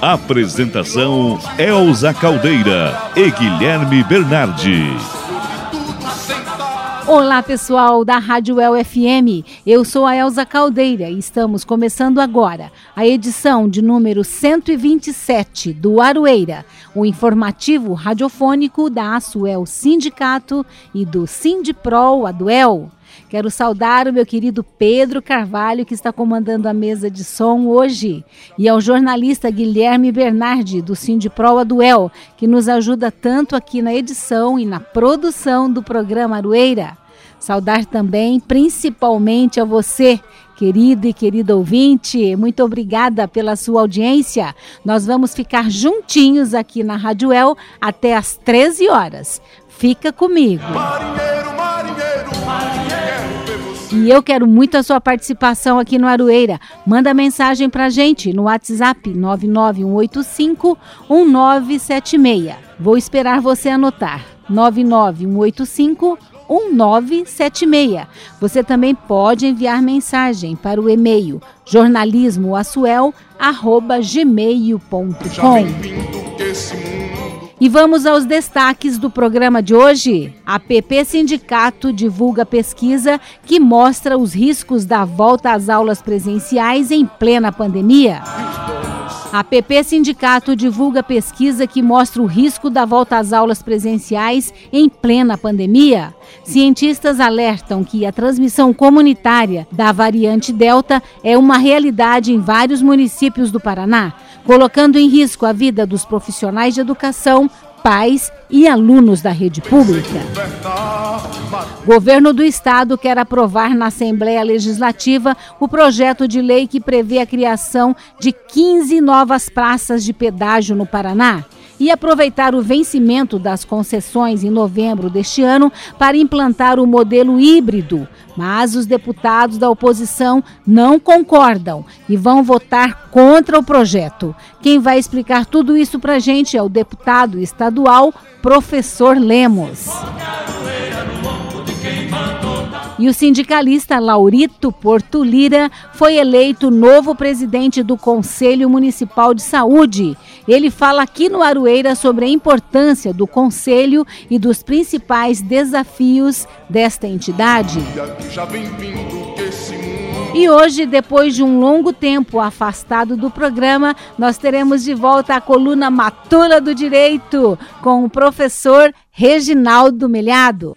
Apresentação: Elza Caldeira e Guilherme Bernardi. Olá pessoal da Rádio El FM, eu sou a Elza Caldeira e estamos começando agora a edição de número 127 do Aroeira, o informativo radiofônico da Asuel Sindicato e do Sindipro Aduel. Quero saudar o meu querido Pedro Carvalho, que está comandando a mesa de som hoje, e ao jornalista Guilherme Bernardi, do Sindipro Aduel, que nos ajuda tanto aqui na edição e na produção do programa Aroeira. Saudar também, principalmente a você, querido e querido ouvinte. Muito obrigada pela sua audiência. Nós vamos ficar juntinhos aqui na Rádio El até às 13 horas. Fica comigo. Marinheiro, E eu quero muito a sua participação aqui no Aroeira. Manda mensagem pra gente no WhatsApp 99185 1976. Vou esperar você anotar. 99185 1976. Você também pode enviar mensagem para o e-mail jornalismoaçuel@gmail.com. E vamos aos destaques do programa de hoje. A PP Sindicato divulga pesquisa que mostra os riscos da volta às aulas presenciais em plena pandemia. A PP Sindicato divulga pesquisa que mostra o risco da volta às aulas presenciais em plena pandemia. Cientistas alertam que a transmissão comunitária da variante Delta é uma realidade em vários municípios do Paraná, colocando em risco a vida dos profissionais de educação, pais e alunos da rede pública. Governo do Estado quer aprovar na Assembleia Legislativa o projeto de lei que prevê a criação de 15 novas praças de pedágio no Paraná e aproveitar o vencimento das concessões em novembro deste ano para implantar o modelo híbrido. Mas os deputados da oposição não concordam e vão votar contra o projeto. Quem vai explicar tudo isso para a gente é o deputado estadual, professor Lemos. E o sindicalista Laurito Porto Lira foi eleito novo presidente do Conselho Municipal de Saúde. Ele fala aqui no Aroeira sobre a importância do conselho e dos principais desafios desta entidade. E hoje, depois de um longo tempo afastado do programa, nós teremos de volta a coluna Matula do Direito com o professor Reginaldo Melhado.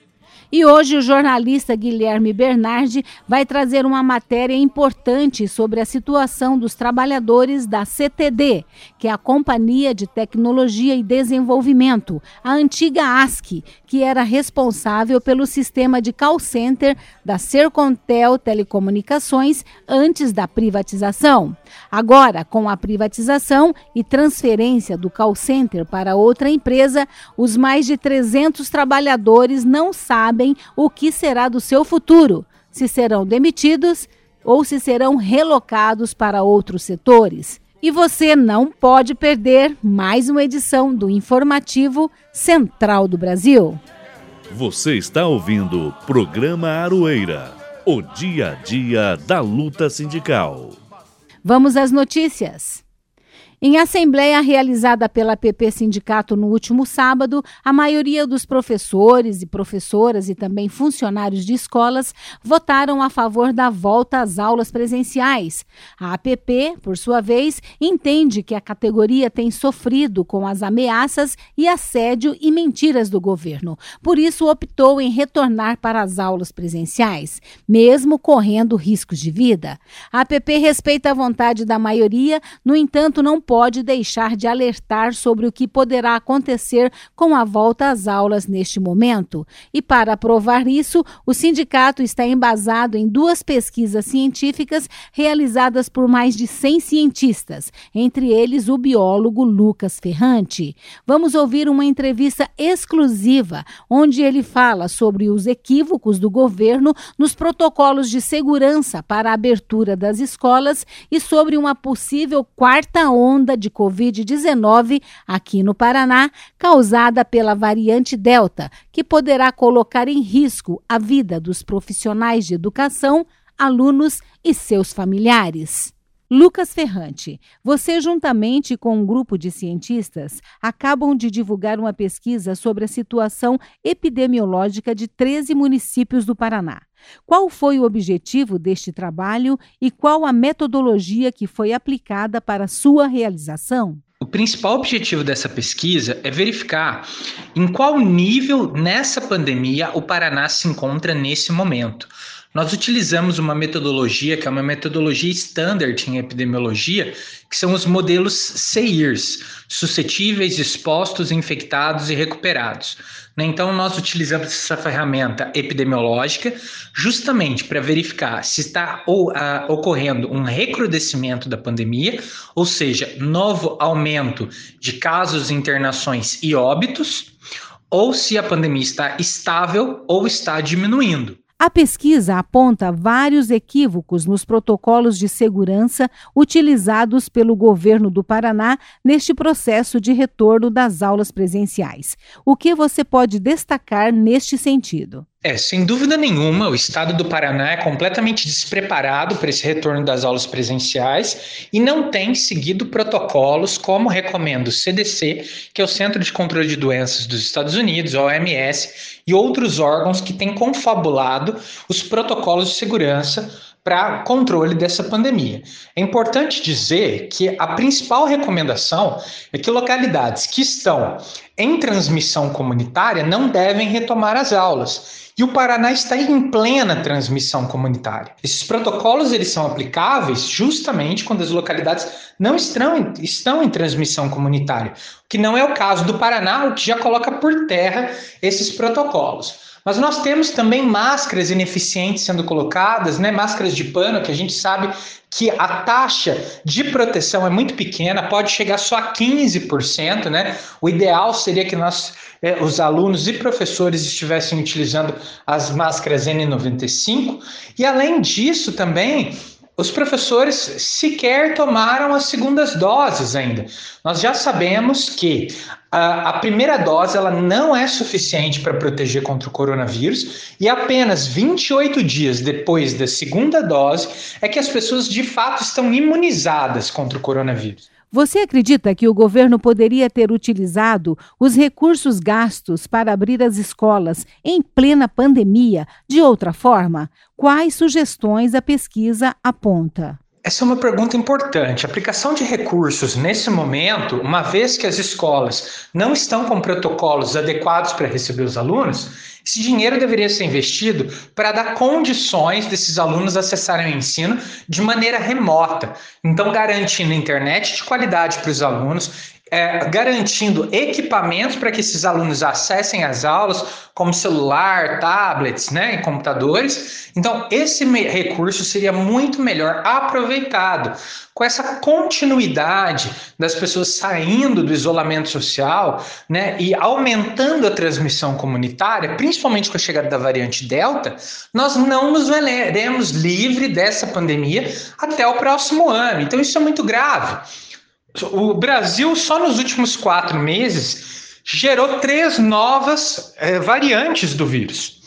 E hoje o jornalista Guilherme Bernardi vai trazer uma matéria importante sobre a situação dos trabalhadores da CTD, que é a Companhia de Tecnologia e Desenvolvimento, a antiga ASC, que era responsável pelo sistema de call center da Sercontel Telecomunicações antes da privatização. Agora, com a privatização e transferência do call center para outra empresa, os mais de 300 trabalhadores não sabem o que será do seu futuro, se serão demitidos ou se serão relocados para outros setores. E você não pode perder mais uma edição do Informativo Central do Brasil. Você está ouvindo o programa Aroeira, o dia a dia da luta sindical. Vamos às notícias. Em assembleia realizada pela PP Sindicato no último sábado, a maioria dos professores e professoras e também funcionários de escolas votaram a favor da volta às aulas presenciais. A APP, por sua vez, entende que a categoria tem sofrido com as ameaças e assédio e mentiras do governo. Por isso, optou em retornar para as aulas presenciais, mesmo correndo riscos de vida. A APP respeita a vontade da maioria, no entanto, não pode pode deixar de alertar sobre o que poderá acontecer com a volta às aulas neste momento. E para provar isso, o sindicato está embasado em duas pesquisas científicas realizadas por mais de 100 cientistas, entre eles o biólogo Lucas Ferrante. Vamos ouvir uma entrevista exclusiva onde ele fala sobre os equívocos do governo nos protocolos de segurança para a abertura das escolas e sobre uma possível quarta onda de Covid-19 aqui no Paraná, causada pela variante Delta, que poderá colocar em risco a vida dos profissionais de educação, alunos e seus familiares. Lucas Ferrante, você, juntamente com um grupo de cientistas, acabam de divulgar uma pesquisa sobre a situação epidemiológica de 13 municípios do Paraná. Qual foi o objetivo deste trabalho e qual a metodologia que foi aplicada para sua realização? O principal objetivo dessa pesquisa é verificar em qual nível nessa pandemia o Paraná se encontra nesse momento. Nós utilizamos uma metodologia que é uma metodologia standard em epidemiologia, que são os modelos CEIRS, suscetíveis, expostos, infectados e recuperados. Né? Então, nós utilizamos essa ferramenta epidemiológica justamente para verificar se está ocorrendo um recrudescimento da pandemia, ou seja, novo aumento de casos, internações e óbitos, ou se a pandemia está estável ou está diminuindo. A pesquisa aponta vários equívocos nos protocolos de segurança utilizados pelo governo do Paraná neste processo de retorno das aulas presenciais. O que você pode destacar neste sentido? É, sem dúvida nenhuma, o estado do Paraná é completamente despreparado para esse retorno das aulas presenciais e não tem seguido protocolos como recomenda o CDC, que é o Centro de Controle de Doenças dos Estados Unidos, a OMS, e outros órgãos que têm confabulado os protocolos de segurança para controle dessa pandemia. É importante dizer que a principal recomendação é que localidades que estão em transmissão comunitária não devem retomar as aulas. E o Paraná está em plena transmissão comunitária. Esses protocolos eles são aplicáveis justamente quando as localidades não estão, estão em transmissão comunitária, o que não é o caso do Paraná, o que já coloca por terra esses protocolos. Mas nós temos também máscaras ineficientes sendo colocadas, né? Máscaras de pano que a gente sabe que a taxa de proteção é muito pequena, pode chegar só a 15%, né? O ideal seria que nós, eh, os alunos e professores estivessem utilizando as máscaras N95. E além disso também, os professores sequer tomaram as segundas doses ainda. Nós já sabemos que a, a primeira dose ela não é suficiente para proteger contra o coronavírus e apenas 28 dias depois da segunda dose é que as pessoas de fato estão imunizadas contra o coronavírus. Você acredita que o governo poderia ter utilizado os recursos gastos para abrir as escolas em plena pandemia de outra forma? Quais sugestões a pesquisa aponta? Essa é uma pergunta importante. A aplicação de recursos nesse momento, uma vez que as escolas não estão com protocolos adequados para receber os alunos, esse dinheiro deveria ser investido para dar condições desses alunos acessarem o ensino de maneira remota. Então, garantindo internet de qualidade para os alunos, é, garantindo equipamentos para que esses alunos acessem as aulas, como celular, tablets, né, e computadores. Então, esse recurso seria muito melhor aproveitado. Com essa continuidade das pessoas saindo do isolamento social, né, e aumentando a transmissão comunitária, principalmente com a chegada da variante Delta, nós não nos veremos livre dessa pandemia até o próximo ano. Então, isso é muito grave. O Brasil, só nos últimos quatro meses, gerou três novas é, variantes do vírus.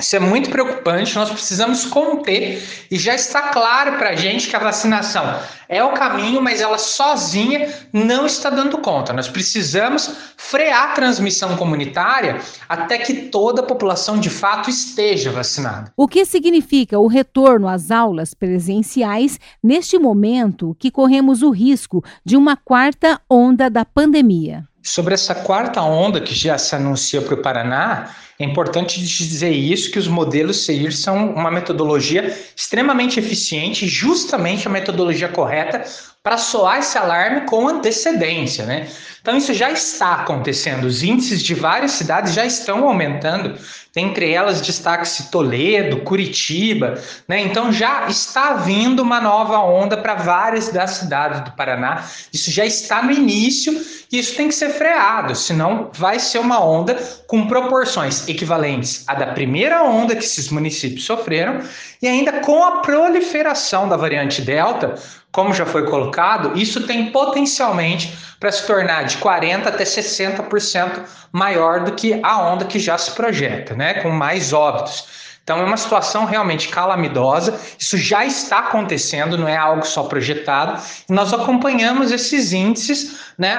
Isso é muito preocupante, nós precisamos conter e já está claro para a gente que a vacinação é o caminho, mas ela sozinha não está dando conta. Nós precisamos frear a transmissão comunitária até que toda a população de fato esteja vacinada. O que significa o retorno às aulas presenciais neste momento que corremos o risco de uma quarta onda da pandemia? Sobre essa quarta onda que já se anuncia para o Paraná, é importante dizer isso, que os modelos CEIR são uma metodologia extremamente eficiente, justamente a metodologia correta para soar esse alarme com antecedência, né? Então isso já está acontecendo. Os índices de várias cidades já estão aumentando. Entre elas destaca-se Toledo, Curitiba, né? Então já está vindo uma nova onda para várias das cidades do Paraná. Isso já está no início e isso tem que ser freado, senão vai ser uma onda com proporções equivalentes à da primeira onda que esses municípios sofreram e ainda com a proliferação da variante Delta, como já foi colocado, isso tem potencialmente para se tornar de 40% até 60% maior do que a onda que já se projeta, né? Com mais óbitos. Então é uma situação realmente calamitosa, isso já está acontecendo, não é algo só projetado, nós acompanhamos esses índices né,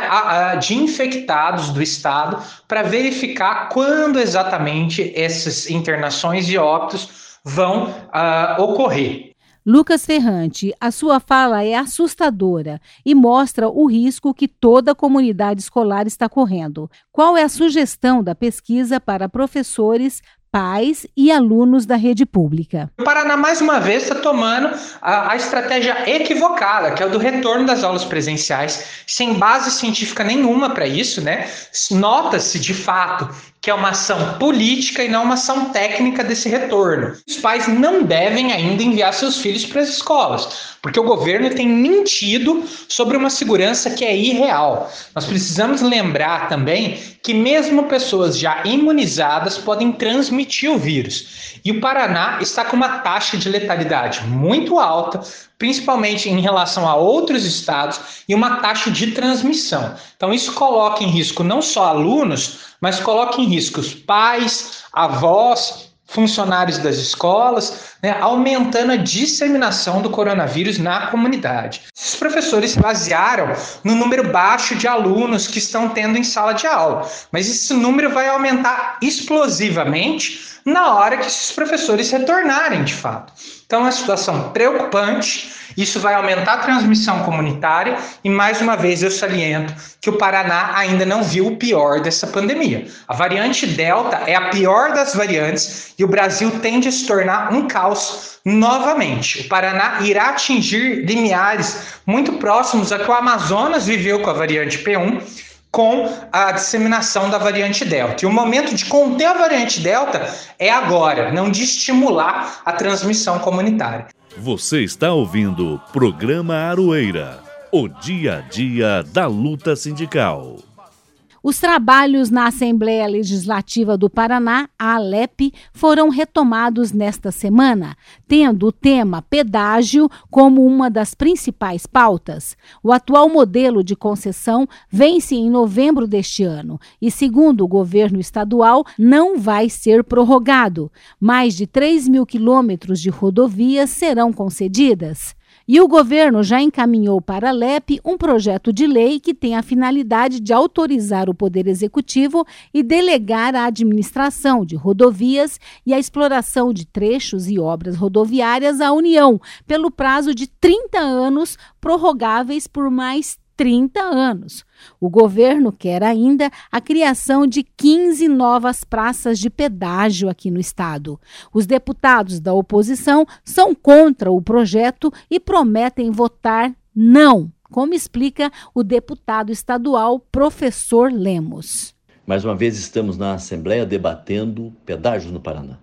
de infectados do estado para verificar quando exatamente essas internações e óbitos vão uh, ocorrer. Lucas Ferrante, a sua fala é assustadora e mostra o risco que toda a comunidade escolar está correndo. Qual é a sugestão da pesquisa para professores, pais e alunos da rede pública. O Paraná, mais uma vez, está tomando a, a, estratégia equivocada, que é o do retorno das aulas presenciais, sem base científica nenhuma para isso, né? Nota-se de fato que é uma ação política e não uma ação técnica desse retorno. Os pais não devem ainda enviar seus filhos para as escolas, porque o governo tem mentido sobre uma segurança que é irreal. Nós precisamos lembrar também que mesmo pessoas já imunizadas podem transmitir o vírus. E o Paraná está com uma taxa de letalidade muito alta, principalmente em relação a outros estados, e uma taxa de transmissão. Então, isso coloca em risco não só alunos, mas coloca em risco os pais, avós, funcionários das escolas, né, aumentando a disseminação do coronavírus na comunidade. Os professores se basearam no número baixo de alunos que estão tendo em sala de aula, mas esse número vai aumentar explosivamente na hora que esses professores retornarem de fato. Então, é uma situação preocupante. Isso vai aumentar a transmissão comunitária e, mais uma vez, eu saliento que o Paraná ainda não viu o pior dessa pandemia. A variante Delta é a pior das variantes e o Brasil tende a se tornar um caos novamente. O Paraná irá atingir limiares muito próximos a que o Amazonas viveu com a variante P1 com a disseminação da variante Delta. E o momento de conter a variante Delta é agora, não de estimular a transmissão comunitária. Você está ouvindo o programa Aroeira, o dia a dia da luta sindical. Os trabalhos na Assembleia Legislativa do Paraná, a ALEP, foram retomados nesta semana, tendo o tema pedágio como uma das principais pautas. O atual modelo de concessão vence em novembro deste ano e, segundo o governo estadual, não vai ser prorrogado. Mais de 3 mil quilômetros de rodovias serão concedidas. E o governo já encaminhou para a LEP um projeto de lei que tem a finalidade de autorizar o Poder Executivo e delegar a administração de rodovias e a exploração de trechos e obras rodoviárias à União, pelo prazo de 30 anos, prorrogáveis por mais 30 anos. O governo quer ainda a criação de 15 novas praças de pedágio aqui no estado. Os deputados da oposição são contra o projeto e prometem votar não, como explica o deputado estadual professor Lemos. Mais uma vez estamos na Assembleia debatendo pedágios no Paraná.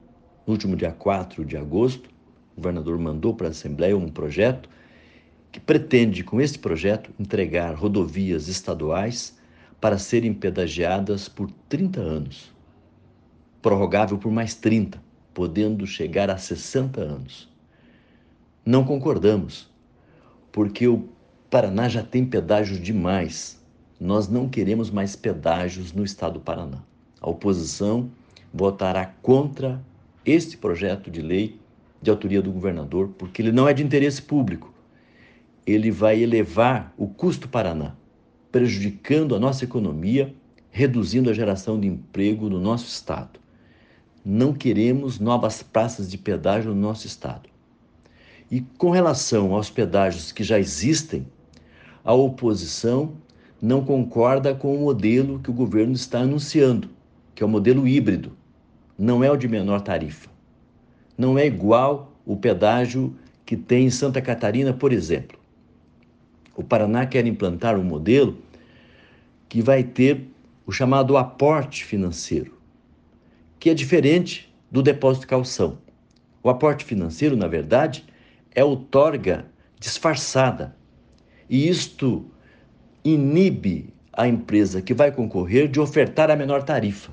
No último dia 4 de agosto, o governador mandou para a Assembleia um projeto que pretende, com este projeto, entregar rodovias estaduais para serem pedagiadas por 30 anos, prorrogável por mais 30, podendo chegar a 60 anos. Não concordamos, porque o Paraná já tem pedágios demais. Nós não queremos mais pedágios no estado do Paraná. A oposição votará contra este projeto de lei de autoria do governador, porque ele não é de interesse público ele vai elevar o custo Paraná, prejudicando a nossa economia, reduzindo a geração de emprego no nosso estado. Não queremos novas praças de pedágio no nosso estado. E com relação aos pedágios que já existem, a oposição não concorda com o modelo que o governo está anunciando, que é o modelo híbrido. Não é o de menor tarifa. Não é igual o pedágio que tem em Santa Catarina, por exemplo. O Paraná quer implantar um modelo que vai ter o chamado aporte financeiro, que é diferente do depósito de calção. O aporte financeiro, na verdade, é outorga disfarçada. E isto inibe a empresa que vai concorrer de ofertar a menor tarifa.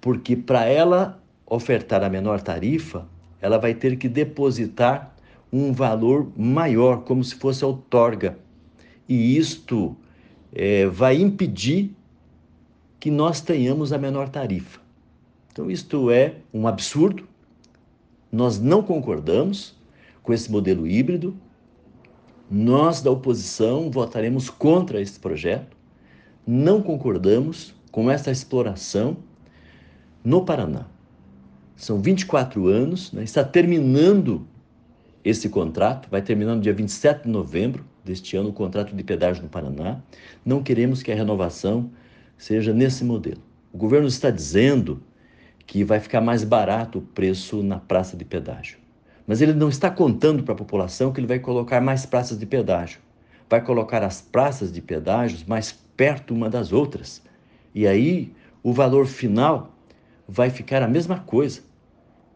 Porque para ela ofertar a menor tarifa, ela vai ter que depositar um valor maior, como se fosse outorga. E isto é, vai impedir que nós tenhamos a menor tarifa. Então, isto é um absurdo. Nós não concordamos com esse modelo híbrido. Nós, da oposição, votaremos contra esse projeto. Não concordamos com essa exploração no Paraná. São 24 anos, né? está terminando esse contrato, vai terminar no dia 27 de novembro deste ano o contrato de pedágio no Paraná. Não queremos que a renovação seja nesse modelo. O governo está dizendo que vai ficar mais barato o preço na praça de pedágio. Mas ele não está contando para a população que ele vai colocar mais praças de pedágio. Vai colocar as praças de pedágios mais perto uma das outras. E aí o valor final vai ficar a mesma coisa.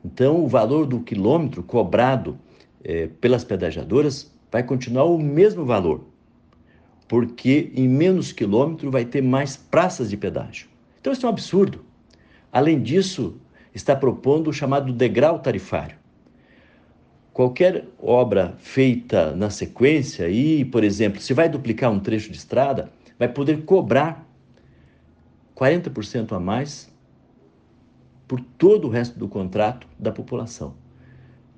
Então, o valor do quilômetro cobrado é, pelas pedagiadoras vai continuar o mesmo valor, porque em menos quilômetro vai ter mais praças de pedágio. Então, isso é um absurdo. Além disso, está propondo o chamado degrau tarifário. Qualquer obra feita na sequência, e, por exemplo, se vai duplicar um trecho de estrada, vai poder cobrar 40% a mais por todo o resto do contrato da população.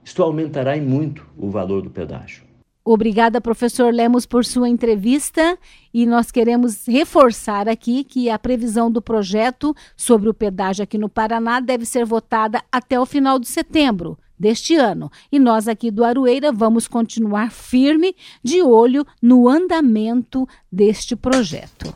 Isto aumentará em muito o valor do pedágio. Obrigada, professor Lemos, por sua entrevista. E nós queremos reforçar aqui que a previsão do projeto sobre o pedágio aqui no Paraná deve ser votada até o final de setembro deste ano. E nós aqui do Aroeira vamos continuar firme de olho no andamento deste projeto.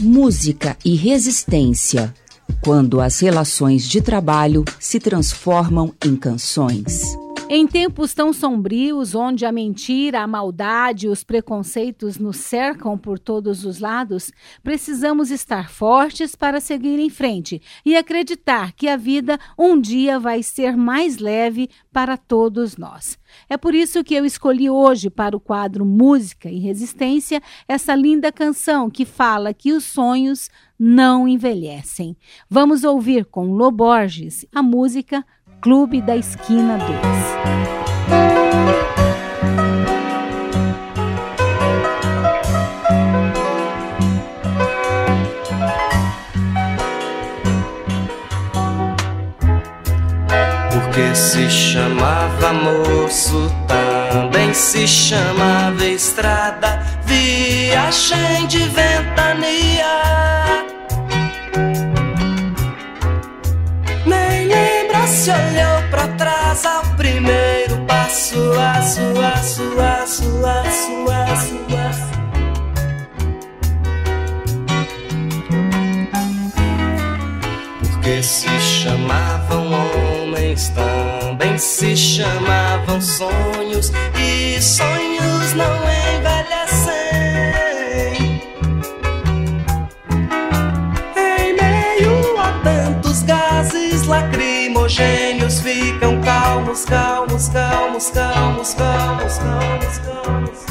Música e resistência quando as relações de trabalho se transformam em canções. Em tempos tão sombrios, onde a mentira, a maldade e os preconceitos nos cercam por todos os lados, precisamos estar fortes para seguir em frente e acreditar que a vida um dia vai ser mais leve para todos nós. É por isso que eu escolhi hoje para o quadro Música e Resistência essa linda canção que fala que os sonhos não envelhecem. Vamos ouvir com Loborges a música Clube da Esquina 2. Porque se chamava moço, também se chamava estrada, viagem de ventania. Se olhou pra trás ao primeiro passo, a sua, sua, sua, sua, sua. Porque se chamavam homens, também se chamavam sonhos, e sonhos não envelhecem. Gênios ficam calmos, calmos, calmos, calmos, calmos, calmos, calmos.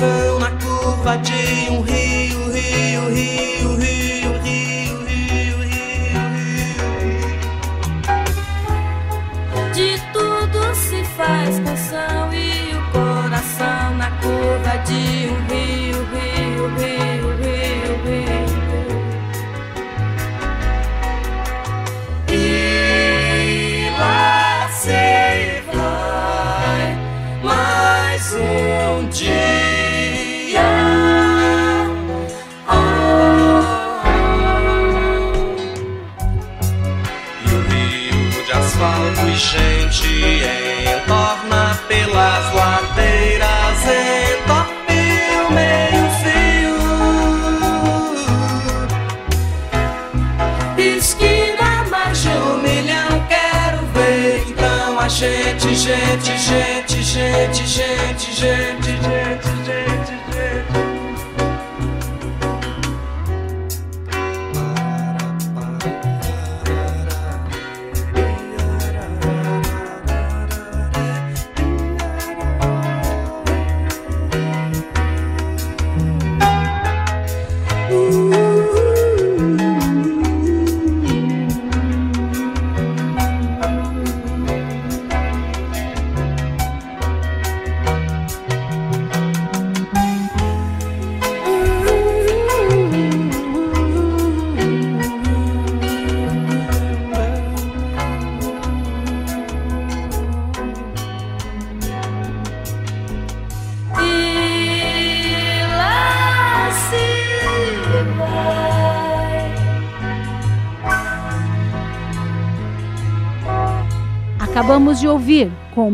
De um rio,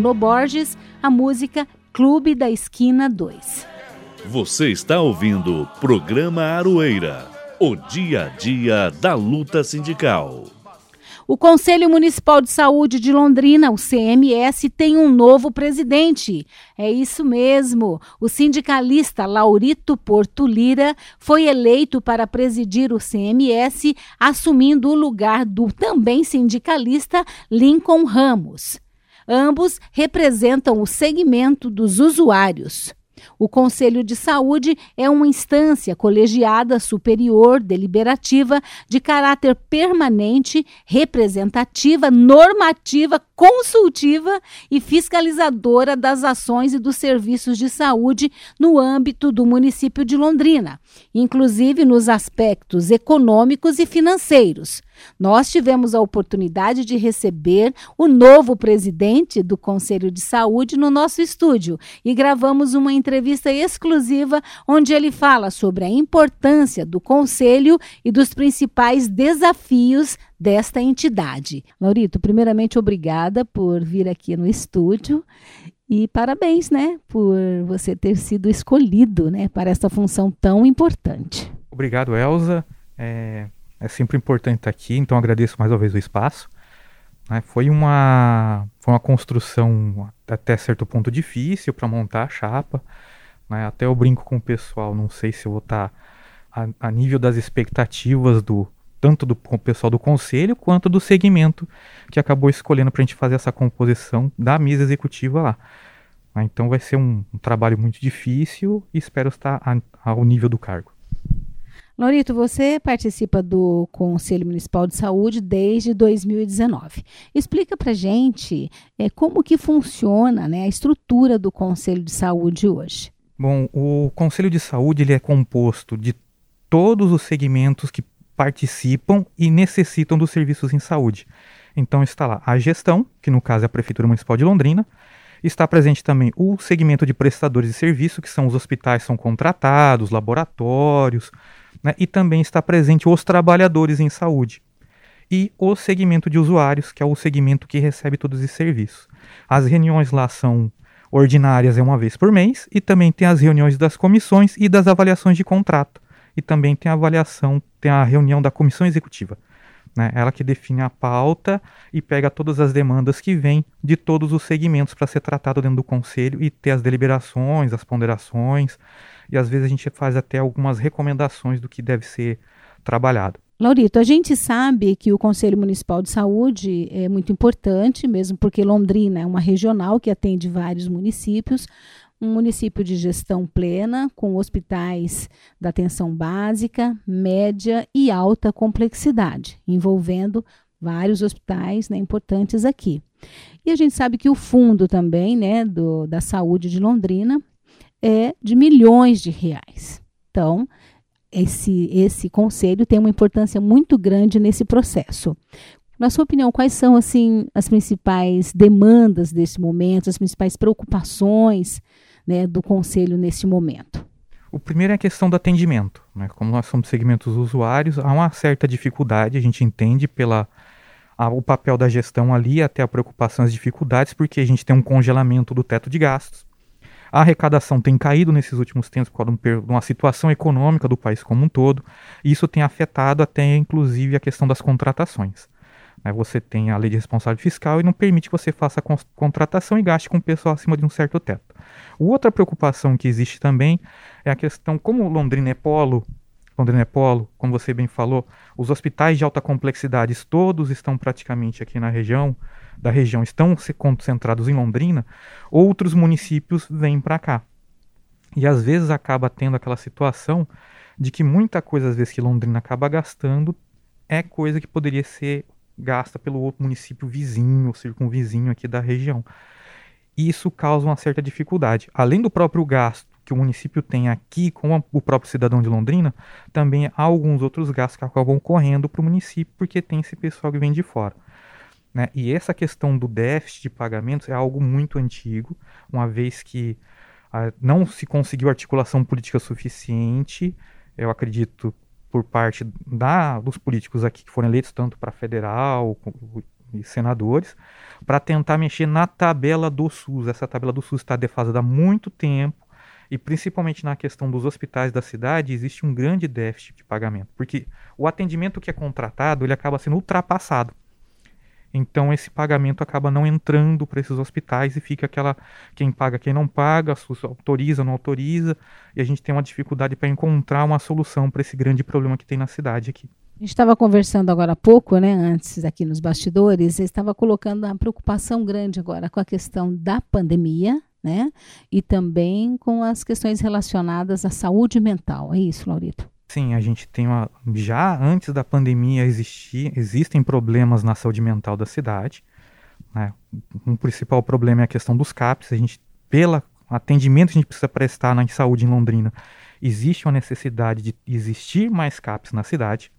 Lo Borges, a música Clube da Esquina 2. Você está ouvindo o programa Aroeira, o dia a dia da luta sindical. O Conselho Municipal de Saúde de Londrina, o CMS, tem um novo presidente. É isso mesmo. O sindicalista Laurito Porto Lira foi eleito para presidir o CMS, assumindo o lugar do também sindicalista Lincoln Ramos. Ambos representam o segmento dos usuários. O Conselho de Saúde é uma instância colegiada superior deliberativa de caráter permanente, representativa, normativa, consultiva e fiscalizadora das ações e dos serviços de saúde no âmbito do município de Londrina, inclusive nos aspectos econômicos e financeiros. Nós tivemos a oportunidade de receber o novo presidente do Conselho de Saúde no nosso estúdio e gravamos uma entrevista exclusiva onde ele fala sobre a importância do Conselho e dos principais desafios desta entidade. Laurito, primeiramente, obrigada por vir aqui no estúdio. E parabéns, né, por você ter sido escolhido, né, para essa função tão importante. Obrigado, Elza. É, é sempre importante estar aqui, então agradeço mais uma vez o espaço. né? foi, uma, foi uma construção até certo ponto difícil para montar a chapa. né? Até eu brinco com o pessoal, não sei se eu vou estar a, a nível das expectativas do tanto do pessoal do conselho quanto do segmento que acabou escolhendo para a gente fazer essa composição da mesa executiva lá. né? Então vai ser um, um trabalho muito difícil e espero estar a- ao nível do cargo. Laurito, você participa do Conselho Municipal de Saúde desde 2019. Explica para gente é, como que funciona né, a estrutura do Conselho de Saúde hoje. Bom, o Conselho de Saúde ele é composto de todos os segmentos que participam e necessitam dos serviços em saúde. Então está lá a gestão, que no caso é a Prefeitura Municipal de Londrina, está presente também o segmento de prestadores de serviço, que são os hospitais são contratados, laboratórios, né, e também está presente os trabalhadores em saúde. E o segmento de usuários, que é o segmento que recebe todos esses serviços. As reuniões lá são ordinárias é uma vez por mês e também tem as reuniões das comissões e das avaliações de contrato e também tem a avaliação, tem a reunião da comissão executiva, né? Ela que define a pauta e pega todas as demandas que vêm de todos os segmentos para ser tratado dentro do conselho e ter as deliberações, as ponderações e às vezes a gente faz até algumas recomendações do que deve ser trabalhado. Laurito, a gente sabe que o Conselho Municipal de Saúde é muito importante, mesmo porque Londrina é uma regional que atende vários municípios, um município de gestão plena, com hospitais da atenção básica, média e alta complexidade, envolvendo vários hospitais né, importantes aqui. E a gente sabe que o fundo também, né, do, da saúde de Londrina é de milhões de reais. Então, esse, esse conselho tem uma importância muito grande nesse processo. Na sua opinião, quais são assim as principais demandas desse momento, as principais preocupações né, do conselho nesse momento? O primeiro é a questão do atendimento. Né? Como nós somos segmentos usuários, há uma certa dificuldade, a gente entende pela a, o papel da gestão ali, até a preocupação, as dificuldades, porque a gente tem um congelamento do teto de gastos. A arrecadação tem caído nesses últimos tempos por causa de uma situação econômica do país como um todo. E isso tem afetado até, inclusive, a questão das contratações. Né? Você tem a lei de responsabilidade fiscal e não permite que você faça contratação e gaste com pessoal acima de um certo teto. Outra preocupação que existe também é a questão, como Londrina é polo, Londrina é polo, como você bem falou, os hospitais de alta complexidade todos estão praticamente aqui na região, da região estão concentrados em Londrina, outros municípios vêm para cá. E às vezes acaba tendo aquela situação de que muita coisa, às vezes, que Londrina acaba gastando é coisa que poderia ser gasta pelo outro município vizinho, circunvizinho aqui da região. Isso causa uma certa dificuldade. Além do próprio gasto que o município tem aqui com o próprio cidadão de Londrina, também há alguns outros gastos que acabam correndo para o município, porque tem esse pessoal que vem de fora. Né? E essa questão do déficit de pagamentos é algo muito antigo, uma vez que ah, não se conseguiu articulação política suficiente, eu acredito, por parte da, dos políticos aqui que foram eleitos, tanto para federal e senadores, para tentar mexer na tabela do SUS. Essa tabela do SUS está defasada há muito tempo, e principalmente na questão dos hospitais da cidade, existe um grande déficit de pagamento, porque o atendimento que é contratado ele acaba sendo ultrapassado. Então esse pagamento acaba não entrando para esses hospitais e fica aquela quem paga, quem não paga, autoriza, não autoriza, e a gente tem uma dificuldade para encontrar uma solução para esse grande problema que tem na cidade aqui. A gente estava conversando agora há pouco, né, antes aqui nos bastidores, estava colocando uma preocupação grande agora com a questão da pandemia, né, e também com as questões relacionadas à saúde mental. É isso, Laurito? Sim, a gente tem uma. Já antes da pandemia existir, existem problemas na saúde mental da cidade. Né? Um principal problema é a questão dos CAPs. A gente, pelo atendimento que a gente precisa prestar na saúde em Londrina, existe uma necessidade de existir mais CAPs na cidade.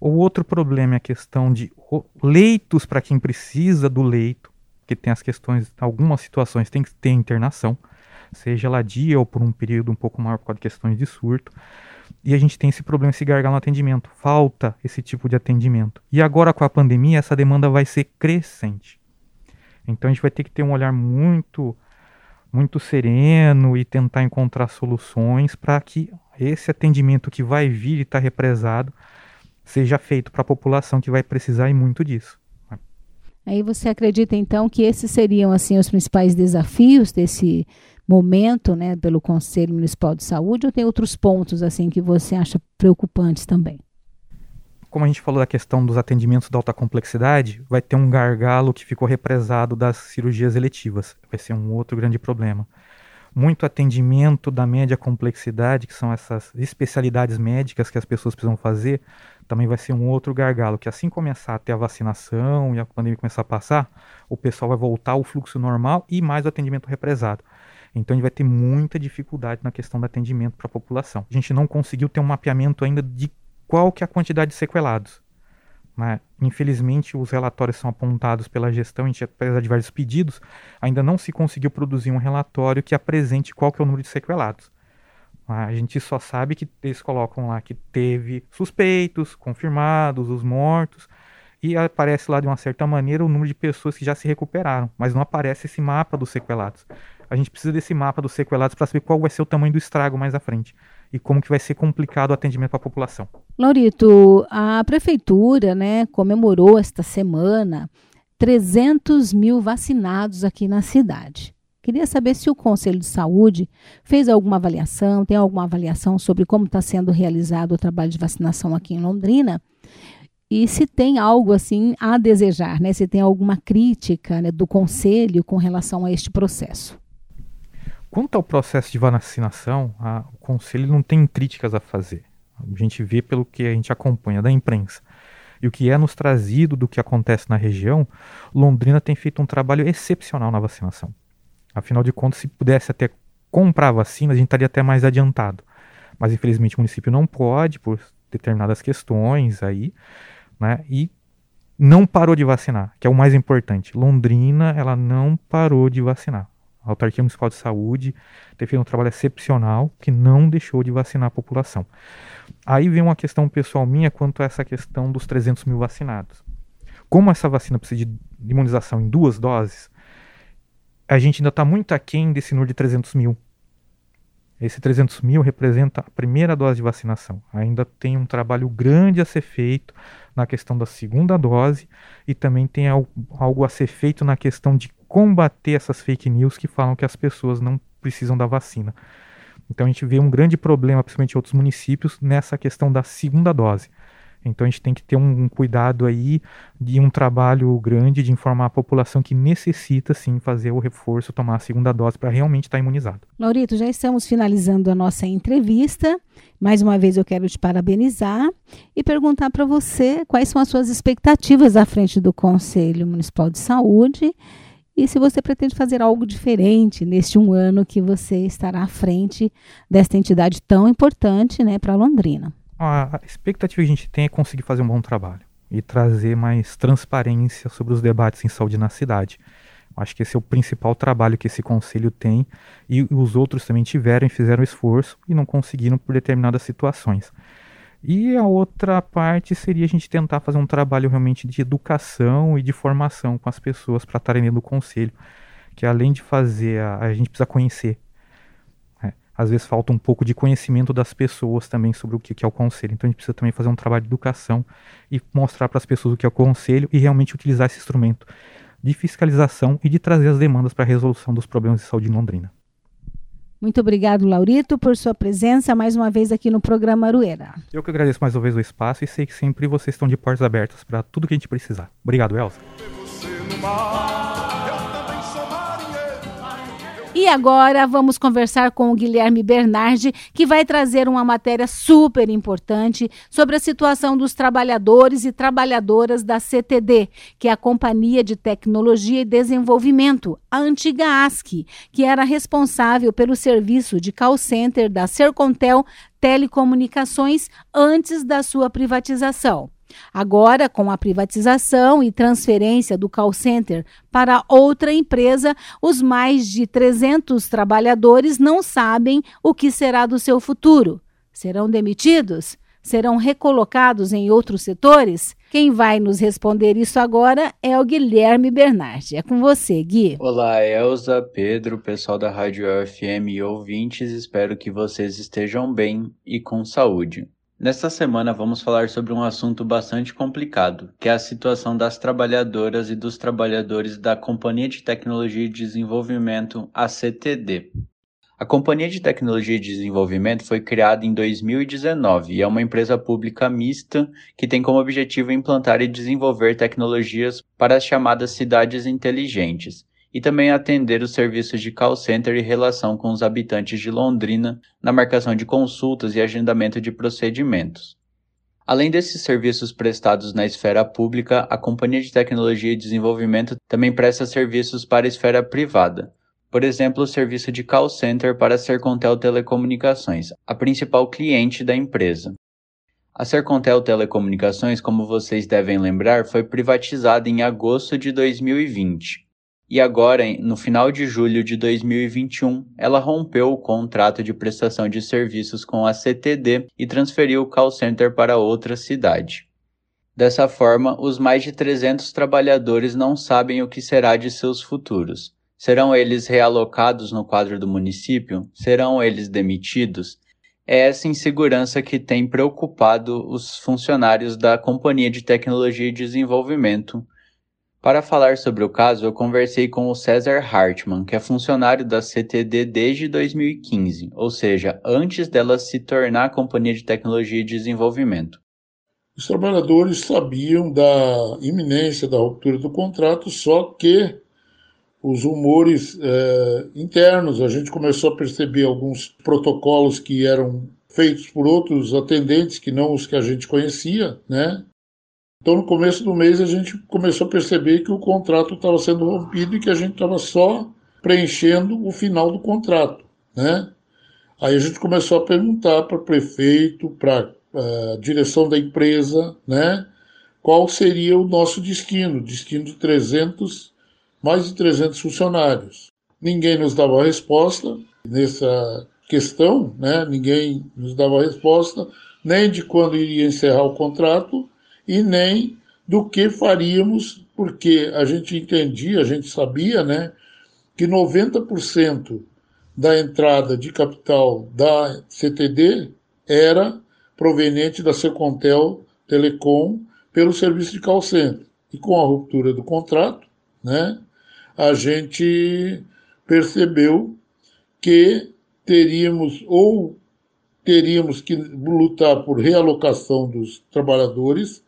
O outro problema é a questão de leitos para quem precisa do leito, que tem as questões, algumas situações tem que ter internação, seja ela dia ou por um período um pouco maior por causa de questões de surto. E a gente tem esse problema, esse gargalo no atendimento. Falta esse tipo de atendimento. E agora com a pandemia, essa demanda vai ser crescente. Então a gente vai ter que ter um olhar muito muito sereno e tentar encontrar soluções para que esse atendimento que vai vir e está represado seja feito para a população que vai precisar e muito disso. Aí você acredita então que esses seriam assim os principais desafios desse momento, né, pelo Conselho Municipal de Saúde, ou tem outros pontos assim que você acha preocupantes também? Como a gente falou da questão dos atendimentos da alta complexidade, vai ter um gargalo que ficou represado das cirurgias eletivas. Vai ser um outro grande problema. Muito atendimento da média complexidade, que são essas especialidades médicas que as pessoas precisam fazer, também vai ser um outro gargalo, que assim começar a ter a vacinação e a pandemia começar a passar, o pessoal vai voltar ao fluxo normal e mais o atendimento represado. Então a gente vai ter muita dificuldade na questão do atendimento para a população. A gente não conseguiu ter um mapeamento ainda de qual que é a quantidade de sequelados. Mas, infelizmente, os relatórios são apontados pela gestão, a gente, apesar de vários pedidos, ainda não se conseguiu produzir um relatório que apresente qual que é o número de sequelados. A gente só sabe que eles colocam lá que teve suspeitos, confirmados, os mortos, e aparece lá de uma certa maneira o número de pessoas que já se recuperaram, mas não aparece esse mapa dos sequelados a gente precisa desse mapa dos sequelados para saber qual vai ser o tamanho do estrago mais à frente e como que vai ser complicado o atendimento para a população. Laurito, a prefeitura né, comemorou esta semana 300 mil vacinados aqui na cidade. Queria saber se o Conselho de Saúde fez alguma avaliação, tem alguma avaliação sobre como está sendo realizado o trabalho de vacinação aqui em Londrina e se tem algo assim a desejar, né? Se tem alguma crítica né, do Conselho com relação a este processo. Quanto ao processo de vacinação, a, o Conselho não tem críticas a fazer. A gente vê pelo que a gente acompanha da imprensa. e o que é nos trazido do que acontece na região, Londrina tem feito um trabalho excepcional na vacinação. Afinal de contas, se pudesse até comprar vacina, a gente estaria até mais adiantado. Mas infelizmente o município não pode por determinadas questões aí, né? E não parou de vacinar, que é o mais importante. Londrina, ela não parou de vacinar. A Autarquia Municipal de Saúde tem feito um trabalho excepcional que não deixou de vacinar a população. Aí vem uma questão pessoal minha quanto a essa questão dos 300 mil vacinados. Como essa vacina precisa de imunização em duas doses, a gente ainda está muito aquém desse número de 300 mil. Esse 300 mil representa a primeira dose de vacinação. Ainda tem um trabalho grande a ser feito na questão da segunda dose e também tem algo a ser feito na questão de combater essas fake news que falam que as pessoas não precisam da vacina. Então a gente vê um grande problema, principalmente em outros municípios, nessa questão da segunda dose. Então a gente tem que ter um, cuidado aí de um trabalho grande de informar a população que necessita sim fazer o reforço, tomar a segunda dose para realmente estar tá imunizado. Laurito, já estamos finalizando a nossa entrevista. Mais uma vez eu quero te parabenizar e perguntar para você quais são as suas expectativas à frente do Conselho Municipal de Saúde e se você pretende fazer algo diferente neste um ano que você estará à frente desta entidade tão importante né, para Londrina a expectativa que a gente tem é conseguir fazer um bom trabalho e trazer mais transparência sobre os debates em saúde na cidade. Acho que esse é o principal trabalho que esse conselho tem e os outros também tiveram e fizeram esforço e não conseguiram por determinadas situações. E a outra parte seria a gente tentar fazer um trabalho realmente de educação e de formação com as pessoas para estarem dentro do conselho, que além de fazer, a, a gente precisa conhecer às vezes falta um pouco de conhecimento das pessoas também sobre o que é o conselho. Então a gente precisa também fazer um trabalho de educação e mostrar para as pessoas o que é o conselho e realmente utilizar esse instrumento de fiscalização e de trazer as demandas para a resolução dos problemas de saúde em Londrina. Muito obrigado, Laurito, por sua presença mais uma vez aqui no programa Arueira. Eu que agradeço mais uma vez o espaço e sei que sempre vocês estão de portas abertas para tudo que a gente precisar. Obrigado, Elsa. E agora vamos conversar com o Guilherme Bernardi, que vai trazer uma matéria super importante sobre a situação dos trabalhadores e trabalhadoras da CTD, que é a Companhia de Tecnologia e Desenvolvimento, a antiga ASC, que era responsável pelo serviço de call center da Sercontel Telecomunicações antes da sua privatização. Agora, com a privatização e transferência do call center para outra empresa, os mais de 300 trabalhadores não sabem o que será do seu futuro. Serão demitidos? Serão recolocados em outros setores? Quem vai nos responder isso agora é o Guilherme Bernardi. É com você, Gui. Olá, Elza, Pedro, pessoal da Rádio FM e ouvintes. Espero que vocês estejam bem e com saúde. Nesta semana vamos falar sobre um assunto bastante complicado, que é a situação das trabalhadoras e dos trabalhadores da Companhia de Tecnologia e Desenvolvimento, a CTD. A Companhia de Tecnologia e Desenvolvimento foi criada em 2019 e é uma empresa pública mista que tem como objetivo implantar e desenvolver tecnologias para as chamadas cidades inteligentes, e também atender os serviços de call center e relação com os habitantes de Londrina na marcação de consultas e agendamento de procedimentos. Além desses serviços prestados na esfera pública, a Companhia de Tecnologia e Desenvolvimento também presta serviços para a esfera privada. Por exemplo, o serviço de call center para a Sercontel Telecomunicações, a principal cliente da empresa. A Sercontel Telecomunicações, como vocês devem lembrar, foi privatizada em agosto de 2020 e agora, no final de julho de 2021, ela rompeu o contrato de prestação de serviços com a CTD e transferiu o call center para outra cidade. Dessa forma, os mais de 300 trabalhadores não sabem o que será de seus futuros. Serão eles realocados no quadro do município? Serão eles demitidos? É essa insegurança que tem preocupado os funcionários da Companhia de Tecnologia e Desenvolvimento, para falar sobre o caso, eu conversei com o César Hartmann, que é funcionário da CTD desde 2015, ou seja, antes dela se tornar a Companhia de Tecnologia e Desenvolvimento. Os trabalhadores sabiam da iminência da ruptura do contrato, só que os rumores é, internos, a gente começou a perceber alguns protocolos que eram feitos por outros atendentes que não os que a gente conhecia, né? Então, no começo do mês, a gente começou a perceber que o contrato estava sendo rompido e que a gente estava só preenchendo o final do contrato, né? Aí a gente começou a perguntar para prefeito, para a uh, direção da empresa, né? Qual seria o nosso destino, destino de 300, mais de 300 funcionários. Ninguém nos dava resposta nessa questão, né? Ninguém nos dava resposta nem de quando iria encerrar o contrato e nem do que faríamos, porque a gente entendia, a gente sabia, né, que 90% da entrada de capital da CTD era proveniente da Secontel Telecom pelo serviço de call center. E com a ruptura do contrato, né, a gente percebeu que teríamos ou teríamos que lutar por realocação dos trabalhadores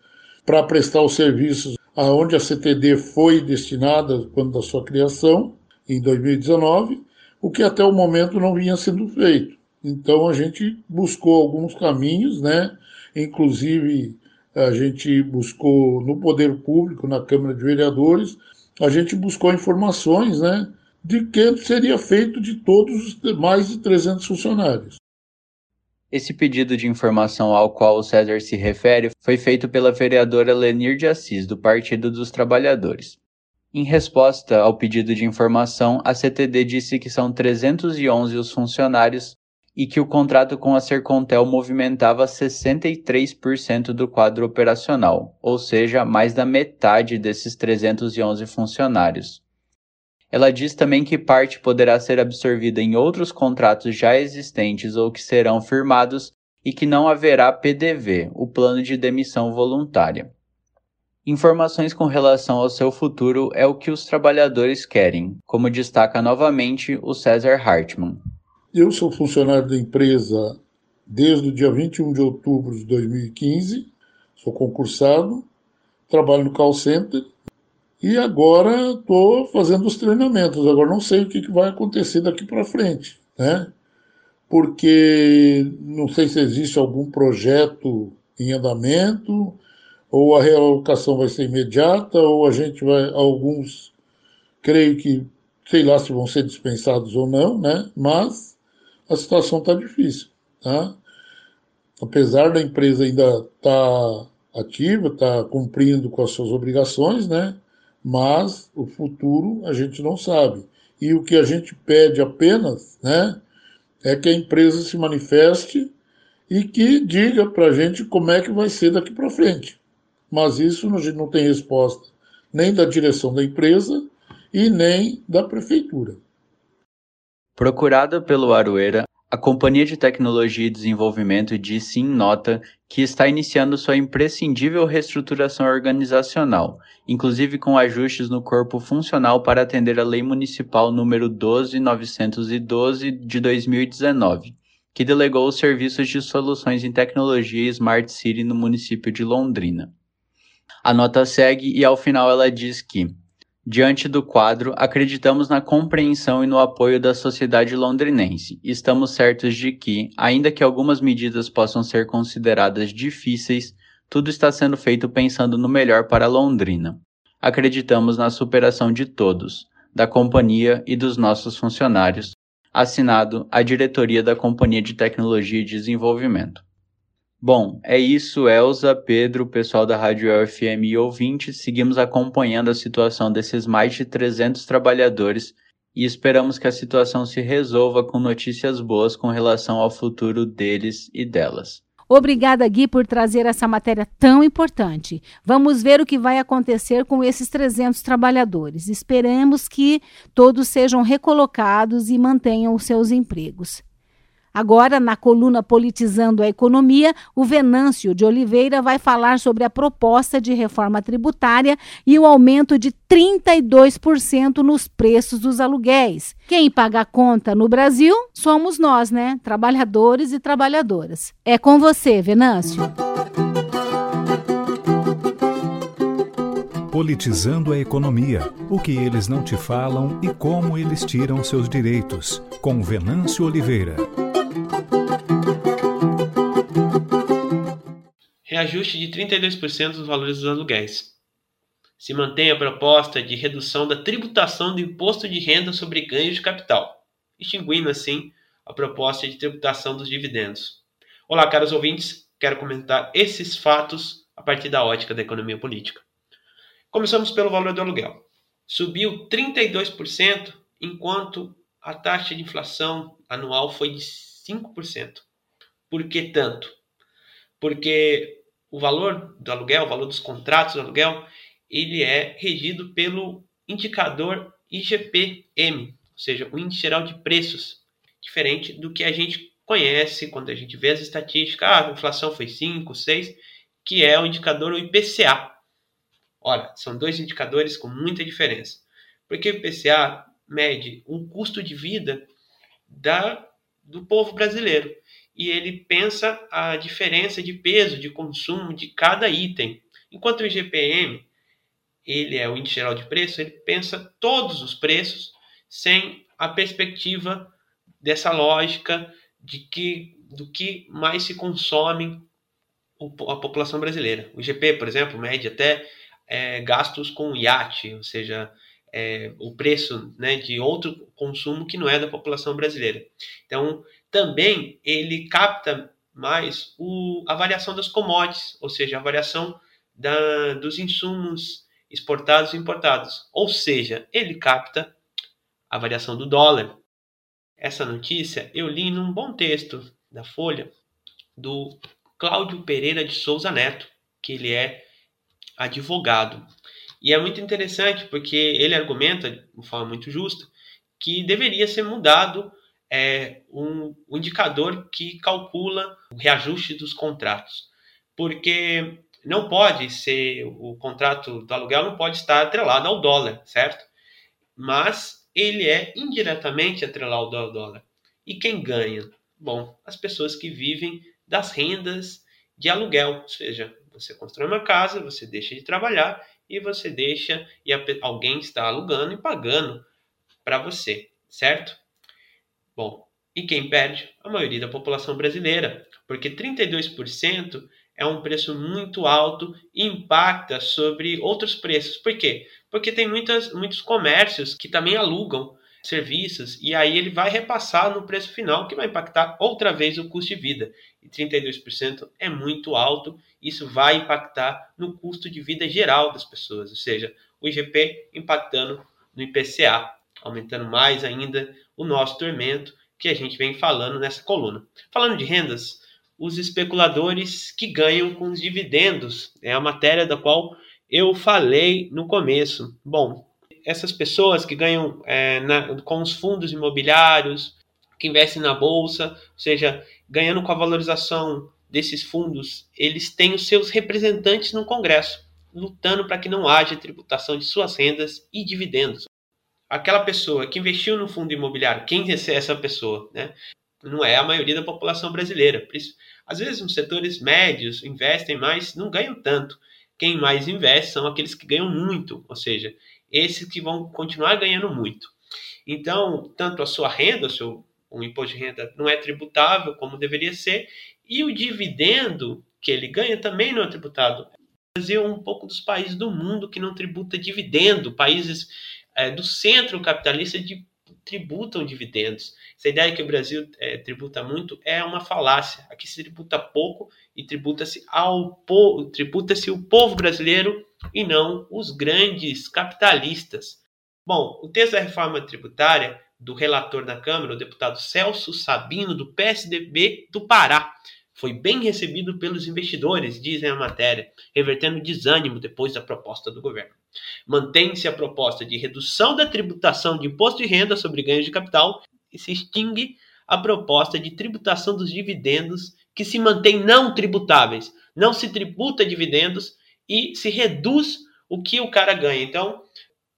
para prestar os serviços aonde a CTD foi destinada quando da sua criação, em 2019, o que até o momento não vinha sendo feito. Então a gente buscou alguns caminhos, né? Inclusive a gente buscou no poder público, na Câmara de Vereadores, a gente buscou informações, né? De que seria feito de todos os mais de 300 funcionários. Esse pedido de informação ao qual o César se refere foi feito pela vereadora Lenir de Assis, do Partido dos Trabalhadores. Em resposta ao pedido de informação, a CTD disse que são 311 os funcionários e que o contrato com a Sercontel movimentava 63% do quadro operacional, ou seja, mais da metade desses 311 funcionários. Ela diz também que parte poderá ser absorvida em outros contratos já existentes ou que serão firmados e que não haverá PDV, o plano de demissão voluntária. Informações com relação ao seu futuro é o que os trabalhadores querem, como destaca novamente o César Hartmann. Eu sou funcionário da empresa desde o dia 21 de outubro de 2015, sou concursado, trabalho no call center e agora estou fazendo os treinamentos. Agora não sei o que, que vai acontecer daqui para frente, né? Porque não sei se existe algum projeto em andamento, ou a realocação vai ser imediata, ou a gente vai. Alguns, creio que, sei lá se vão ser dispensados ou não, né? Mas a situação está difícil, tá? Apesar da empresa ainda estar tá ativa, está cumprindo com as suas obrigações, né? Mas o futuro a gente não sabe. E o que a gente pede apenas né, é que a empresa se manifeste e que diga para a gente como é que vai ser daqui para frente. Mas isso a gente não tem resposta nem da direção da empresa e nem da prefeitura. Procurada pelo Aroeira, a Companhia de Tecnologia e Desenvolvimento disse em nota que está iniciando sua imprescindível reestruturação organizacional, inclusive com ajustes no corpo funcional para atender a Lei Municipal número 12912 de 2019, que delegou os serviços de soluções em tecnologia e Smart City no município de Londrina. A nota segue e ao final ela diz que Diante do quadro, acreditamos na compreensão e no apoio da sociedade londrinense. Estamos certos de que, ainda que algumas medidas possam ser consideradas difíceis, tudo está sendo feito pensando no melhor para Londrina. Acreditamos na superação de todos, da companhia e dos nossos funcionários. Assinado a diretoria da Companhia de Tecnologia e Desenvolvimento. Bom, é isso, Elza, Pedro, pessoal da Rádio FM e ouvintes. Seguimos acompanhando a situação desses mais de 300 trabalhadores e esperamos que a situação se resolva com notícias boas com relação ao futuro deles e delas. Obrigada, Gui, por trazer essa matéria tão importante. Vamos ver o que vai acontecer com esses 300 trabalhadores. Esperemos que todos sejam recolocados e mantenham os seus empregos. Agora, na coluna Politizando a Economia, o Venâncio de Oliveira vai falar sobre a proposta de reforma tributária e o aumento de 32% nos preços dos aluguéis. Quem paga a conta no Brasil somos nós, né? Trabalhadores e trabalhadoras. É com você, Venâncio. Politizando a economia, o que eles não te falam e como eles tiram seus direitos, com Venâncio Oliveira. Reajuste de 32% dos valores dos aluguéis. Se mantém a proposta de redução da tributação do imposto de renda sobre ganhos de capital, extinguindo assim a proposta de tributação dos dividendos. Olá, caros ouvintes, quero comentar esses fatos a partir da ótica da economia política. Começamos pelo valor do aluguel. Subiu 32%, enquanto a taxa de inflação anual foi de 5%. Por que tanto? Porque o valor do aluguel, o valor dos contratos do aluguel, ele é regido pelo indicador IGPM, ou seja, o índice geral de preços, diferente do que a gente conhece quando a gente vê as estatísticas, ah, a inflação foi 5, 6, que é o indicador IPCA. Ora, são dois indicadores com muita diferença. Porque o IPCA mede o custo de vida da, do povo brasileiro e ele pensa a diferença de peso de consumo de cada item. Enquanto o IGPM, ele é o índice geral de preço, ele pensa todos os preços sem a perspectiva dessa lógica de que do que mais se consome a população brasileira. O IGP, por exemplo, mede até é, gastos com iate, ou seja, é, o preço né, de outro consumo que não é da população brasileira. Então, também ele capta mais o, a variação das commodities, ou seja, a variação da, dos insumos exportados e importados. Ou seja, ele capta a variação do dólar. Essa notícia eu li num bom texto da Folha do Cláudio Pereira de Souza Neto, que ele é advogado. E é muito interessante porque ele argumenta, de forma muito justa, que deveria ser mudado é, um, um indicador que calcula o reajuste dos contratos. Porque não pode ser, o contrato do aluguel não pode estar atrelado ao dólar, certo? Mas ele é indiretamente atrelado ao dólar. E quem ganha? Bom, as pessoas que vivem das rendas de aluguel, ou seja, você constrói uma casa, você deixa de trabalhar e você deixa e alguém está alugando e pagando para você, certo? Bom, e quem perde? A maioria da população brasileira, porque 32% é um preço muito alto e impacta sobre outros preços. Por quê? Porque tem muitas, muitos comércios que também alugam serviços e aí ele vai repassar no preço final, que vai impactar outra vez o custo de vida. E 32% é muito alto, isso vai impactar no custo de vida geral das pessoas, ou seja, o IGP impactando no IPCA, aumentando mais ainda o nosso tormento que a gente vem falando nessa coluna. Falando de rendas, os especuladores que ganham com os dividendos, é a matéria da qual eu falei no começo. Bom, essas pessoas que ganham é, na, com os fundos imobiliários, que investem na bolsa, ou seja, ganhando com a valorização desses fundos, eles têm os seus representantes no Congresso, lutando para que não haja tributação de suas rendas e dividendos. Aquela pessoa que investiu no fundo imobiliário, quem é essa pessoa? Né? Não é a maioria da população brasileira. Às vezes, os setores médios investem mais, não ganham tanto. Quem mais investe são aqueles que ganham muito, ou seja, esses que vão continuar ganhando muito. Então, tanto a sua renda, o seu o imposto de renda não é tributável como deveria ser, e o dividendo que ele ganha também não é tributado. O Brasil é um pouco dos países do mundo que não tributa dividendo, países é, do centro capitalista de, tributam dividendos. Essa ideia que o Brasil é, tributa muito é uma falácia. Aqui se tributa pouco e tributa-se ao povo, tributa-se o povo brasileiro e não os grandes capitalistas. Bom, o texto da reforma tributária do relator da Câmara, o deputado Celso Sabino, do PSDB do Pará, foi bem recebido pelos investidores, dizem a matéria, revertendo desânimo depois da proposta do governo. Mantém-se a proposta de redução da tributação de imposto de renda sobre ganhos de capital e se extingue a proposta de tributação dos dividendos que se mantém não tributáveis. Não se tributa dividendos e se reduz o que o cara ganha. Então,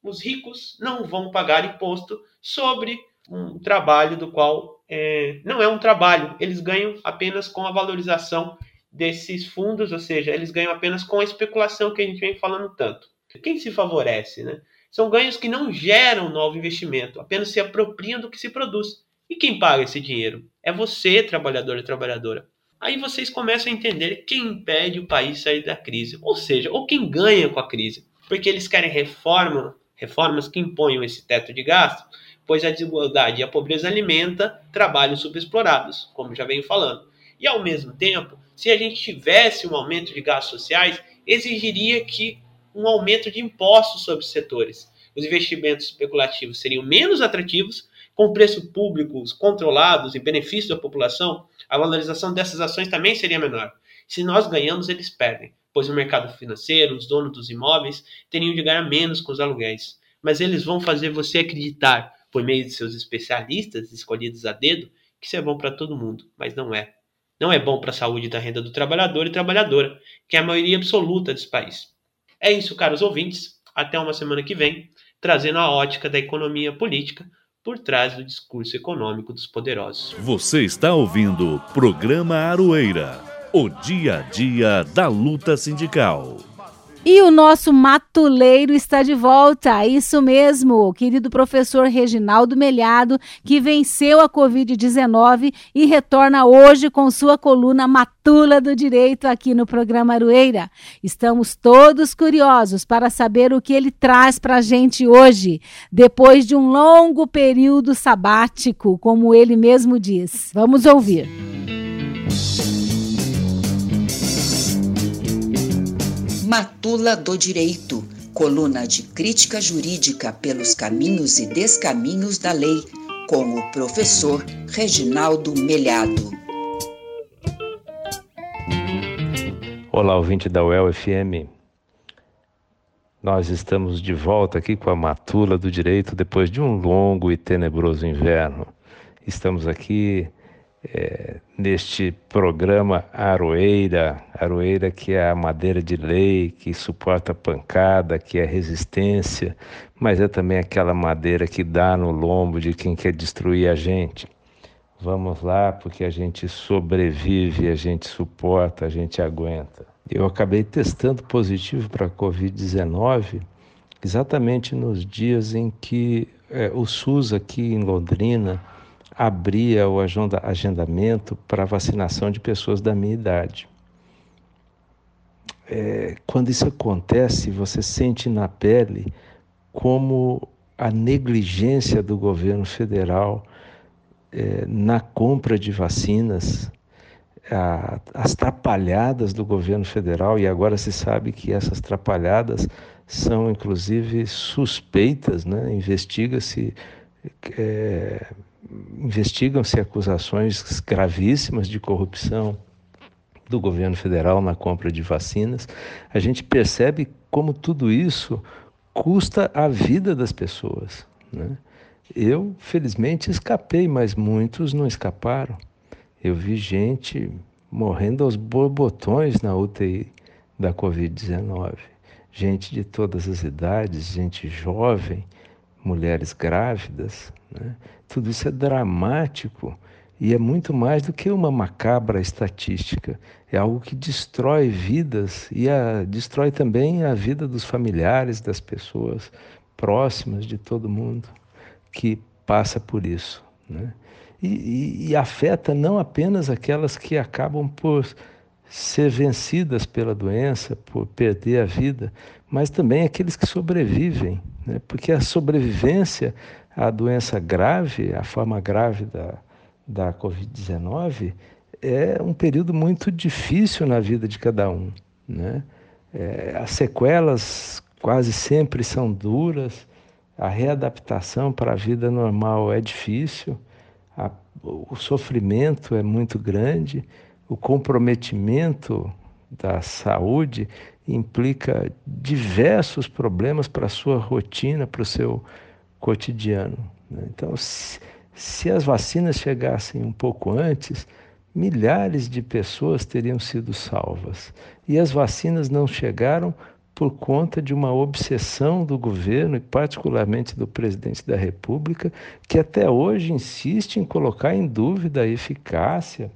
os ricos não vão pagar imposto sobre um trabalho do qual é, não é um trabalho, eles ganham apenas com a valorização desses fundos, ou seja, eles ganham apenas com a especulação que a gente vem falando tanto. Quem se favorece? Né? São ganhos que não geram novo investimento, apenas se apropriam do que se produz. E quem paga esse dinheiro? É você, trabalhador e trabalhadora. Aí vocês começam a entender quem impede o país sair da crise, ou seja, ou quem ganha com a crise, porque eles querem reforma, reformas que imponham esse teto de gasto, pois a desigualdade e a pobreza alimenta trabalhos subexplorados, como já venho falando. E ao mesmo tempo, se a gente tivesse um aumento de gastos sociais, exigiria que um aumento de impostos sobre os setores. Os investimentos especulativos seriam menos atrativos, com preços públicos controlados e benefício da população, a valorização dessas ações também seria menor. Se nós ganhamos, eles perdem, pois o mercado financeiro, os donos dos imóveis, teriam de ganhar menos com os aluguéis. Mas eles vão fazer você acreditar, por meio de seus especialistas escolhidos a dedo, que isso é bom para todo mundo, mas não é. Não é bom para a saúde da renda do trabalhador e trabalhadora, que é a maioria absoluta desse país. É isso, caros ouvintes. Até uma semana que vem, trazendo a ótica da economia política por trás do discurso econômico dos poderosos. Você está ouvindo o programa Aroeira, o dia a dia da luta sindical. E o nosso matuleiro está de volta, isso mesmo, querido professor Reginaldo Melhado, que venceu a Covid-19 e retorna hoje com sua coluna Matula do Direito aqui no programa Arueira. Estamos todos curiosos para saber o que ele traz para a gente hoje, depois de um longo período sabático, como ele mesmo diz. Vamos ouvir. Matula do Direito, coluna de crítica jurídica pelos caminhos e descaminhos da lei, com o professor Reginaldo Melhado. Olá, ouvinte da UEL FM. Nós estamos de volta aqui com a Matula do Direito depois de um longo e tenebroso inverno. Estamos aqui é, neste programa Aroeira, Aroeira que é a madeira de lei, que suporta pancada, que é resistência, mas é também aquela madeira que dá no lombo de quem quer destruir a gente. Vamos lá, porque a gente sobrevive, a gente suporta, a gente aguenta. Eu acabei testando positivo para a Covid-19 exatamente nos dias em que é, o SUS aqui em Londrina abria o agendamento para vacinação de pessoas da minha idade. É, quando isso acontece, você sente na pele como a negligência do governo federal é, na compra de vacinas, a, as trapalhadas do governo federal, e agora se sabe que essas trapalhadas são inclusive suspeitas, né? investiga-se. É, investigam-se acusações gravíssimas de corrupção do governo federal na compra de vacinas. A gente percebe como tudo isso custa a vida das pessoas. Né? Eu, felizmente, escapei, mas muitos não escaparam. Eu vi gente morrendo aos borbotões na UTI da Covid-19. Gente de todas as idades, gente jovem, mulheres grávidas. Né? Tudo isso é dramático e é muito mais do que uma macabra estatística. É algo que destrói vidas e a, destrói também a vida dos familiares, das pessoas próximas de todo mundo que passa por isso. Né? E, e, e afeta não apenas aquelas que acabam por ser vencidas pela doença, por perder a vida, mas também aqueles que sobrevivem, né? porque a sobrevivência a doença grave, a forma grave da, da Covid-19, é um período muito difícil na vida de cada um. Né? É, as sequelas quase sempre são duras, a readaptação para a vida normal é difícil, a, o sofrimento é muito grande, o comprometimento da saúde implica diversos problemas para a sua rotina, para o seu cotidiano. Né? Então, se, se as vacinas chegassem um pouco antes, milhares de pessoas teriam sido salvas. E as vacinas não chegaram por conta de uma obsessão do governo e, particularmente, do presidente da República, que até hoje insiste em colocar em dúvida a eficácia,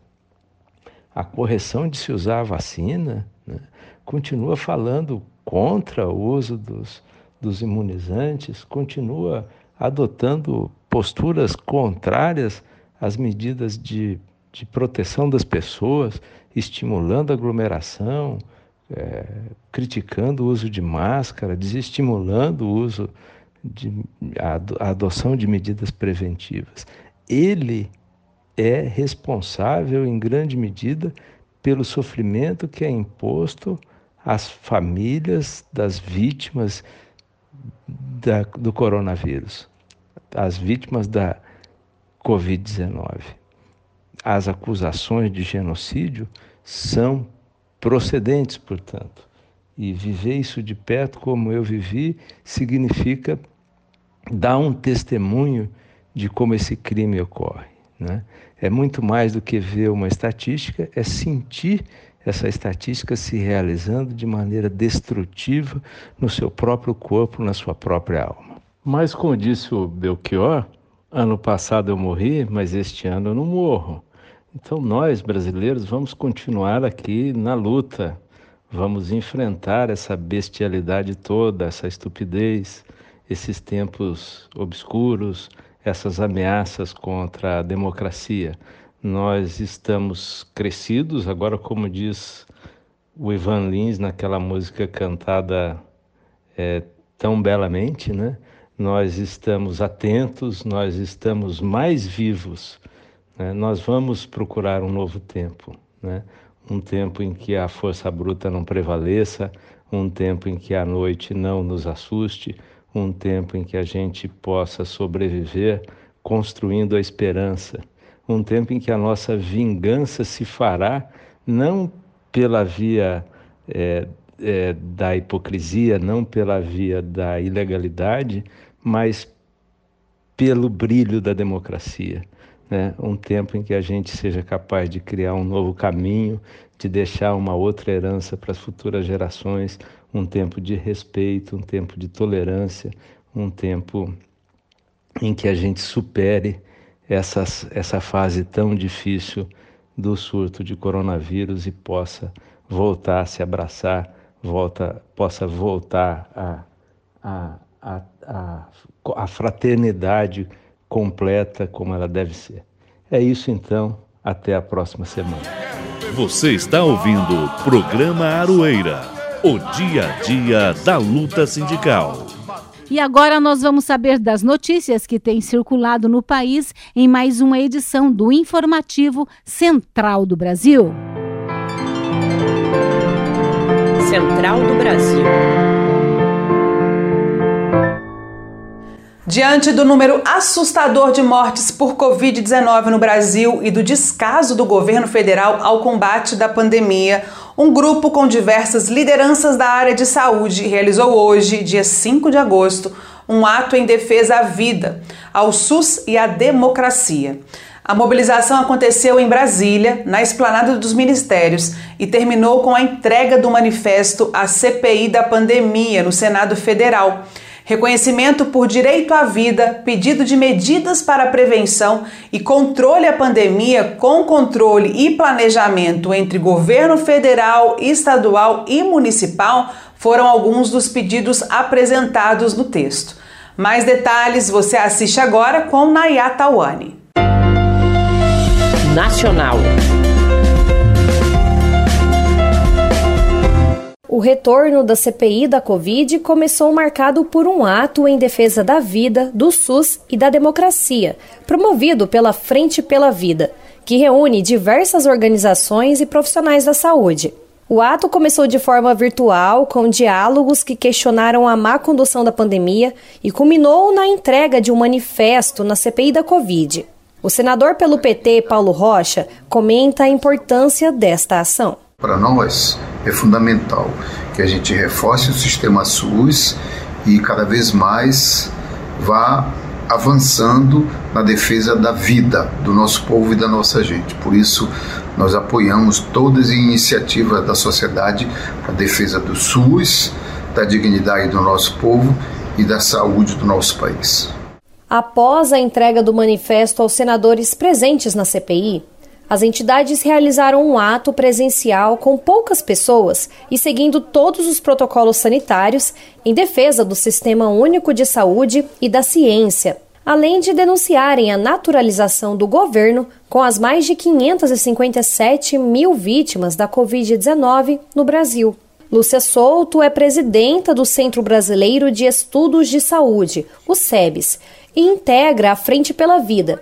a correção de se usar a vacina, né? Continua falando contra o uso dos, dos imunizantes continua adotando posturas contrárias às medidas de de proteção das pessoas, estimulando aglomeração, é, criticando o uso de máscara, desestimulando o uso de a, a adoção de medidas preventivas. Ele é responsável em grande medida pelo sofrimento que é imposto às famílias das vítimas da, do coronavírus, as vítimas da Covid-19. As acusações de genocídio são procedentes, portanto. E viver isso de perto, como eu vivi, significa dar um testemunho de como esse crime ocorre. Né? É muito mais do que ver uma estatística, é sentir essa estatística se realizando de maneira destrutiva no seu próprio corpo, na sua própria alma. Mas, como disse o Belchior, ano passado eu morri, mas este ano eu não morro. Então, nós brasileiros vamos continuar aqui na luta, vamos enfrentar essa bestialidade toda, essa estupidez, esses tempos obscuros, essas ameaças contra a democracia. Nós estamos crescidos, agora, como diz o Ivan Lins naquela música cantada é, tão belamente, né? Nós estamos atentos, nós estamos mais vivos. Né? Nós vamos procurar um novo tempo, né? um tempo em que a força bruta não prevaleça, um tempo em que a noite não nos assuste, um tempo em que a gente possa sobreviver construindo a esperança, um tempo em que a nossa vingança se fará não pela via é, é, da hipocrisia, não pela via da ilegalidade, mas pelo brilho da democracia. Né? Um tempo em que a gente seja capaz de criar um novo caminho, de deixar uma outra herança para as futuras gerações, um tempo de respeito, um tempo de tolerância, um tempo em que a gente supere essas, essa fase tão difícil do surto de coronavírus e possa voltar a se abraçar, volta, possa voltar a, a, a, a, a fraternidade completa como ela deve ser. É isso então, até a próxima semana. Você está ouvindo o programa Aroeira, o dia a dia da luta sindical. E agora nós vamos saber das notícias que têm circulado no país em mais uma edição do Informativo Central do Brasil. Central do Brasil. Diante do número assustador de mortes por Covid-19 no Brasil e do descaso do governo federal ao combate da pandemia, um grupo com diversas lideranças da área de saúde realizou hoje, dia 5 de agosto, um ato em defesa à vida, ao SUS e à democracia. A mobilização aconteceu em Brasília, na esplanada dos ministérios, e terminou com a entrega do manifesto à CPI da pandemia no Senado Federal reconhecimento por direito à vida, pedido de medidas para prevenção e controle à pandemia com controle e planejamento entre governo federal, estadual e municipal foram alguns dos pedidos apresentados no texto. Mais detalhes você assiste agora com Nayata Wani. Nacional. O retorno da CPI da Covid começou marcado por um ato em defesa da vida, do SUS e da democracia, promovido pela Frente pela Vida, que reúne diversas organizações e profissionais da saúde. O ato começou de forma virtual, com diálogos que questionaram a má condução da pandemia e culminou na entrega de um manifesto na CPI da Covid. O senador pelo PT, Paulo Rocha, comenta a importância desta ação. Para nós é fundamental que a gente reforce o sistema SUS e cada vez mais vá avançando na defesa da vida do nosso povo e da nossa gente. Por isso, nós apoiamos todas as iniciativas da sociedade para a defesa do SUS, da dignidade do nosso povo e da saúde do nosso país. Após a entrega do manifesto aos senadores presentes na CPI, as entidades realizaram um ato presencial com poucas pessoas e seguindo todos os protocolos sanitários em defesa do Sistema Único de Saúde e da ciência, além de denunciarem a naturalização do governo com as mais de 557 mil vítimas da Covid-19 no Brasil. Lúcia Souto é presidenta do Centro Brasileiro de Estudos de Saúde, o SEBS, e integra a Frente pela Vida.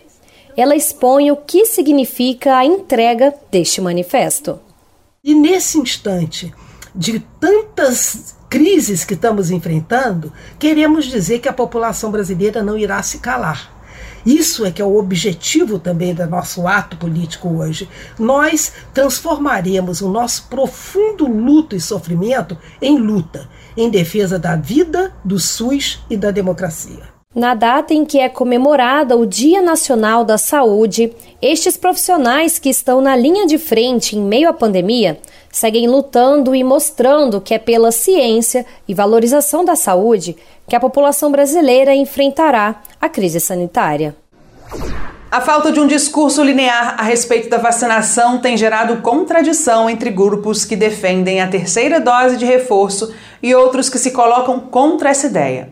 Ela expõe o que significa a entrega deste manifesto. E nesse instante de tantas crises que estamos enfrentando, queremos dizer que a população brasileira não irá se calar. Isso é que é o objetivo também do nosso ato político hoje. Nós transformaremos o nosso profundo luto e sofrimento em luta, em defesa da vida, do SUS e da democracia. Na data em que é comemorada o Dia Nacional da Saúde, estes profissionais que estão na linha de frente em meio à pandemia seguem lutando e mostrando que é pela ciência e valorização da saúde que a população brasileira enfrentará a crise sanitária. A falta de um discurso linear a respeito da vacinação tem gerado contradição entre grupos que defendem a terceira dose de reforço e outros que se colocam contra essa ideia.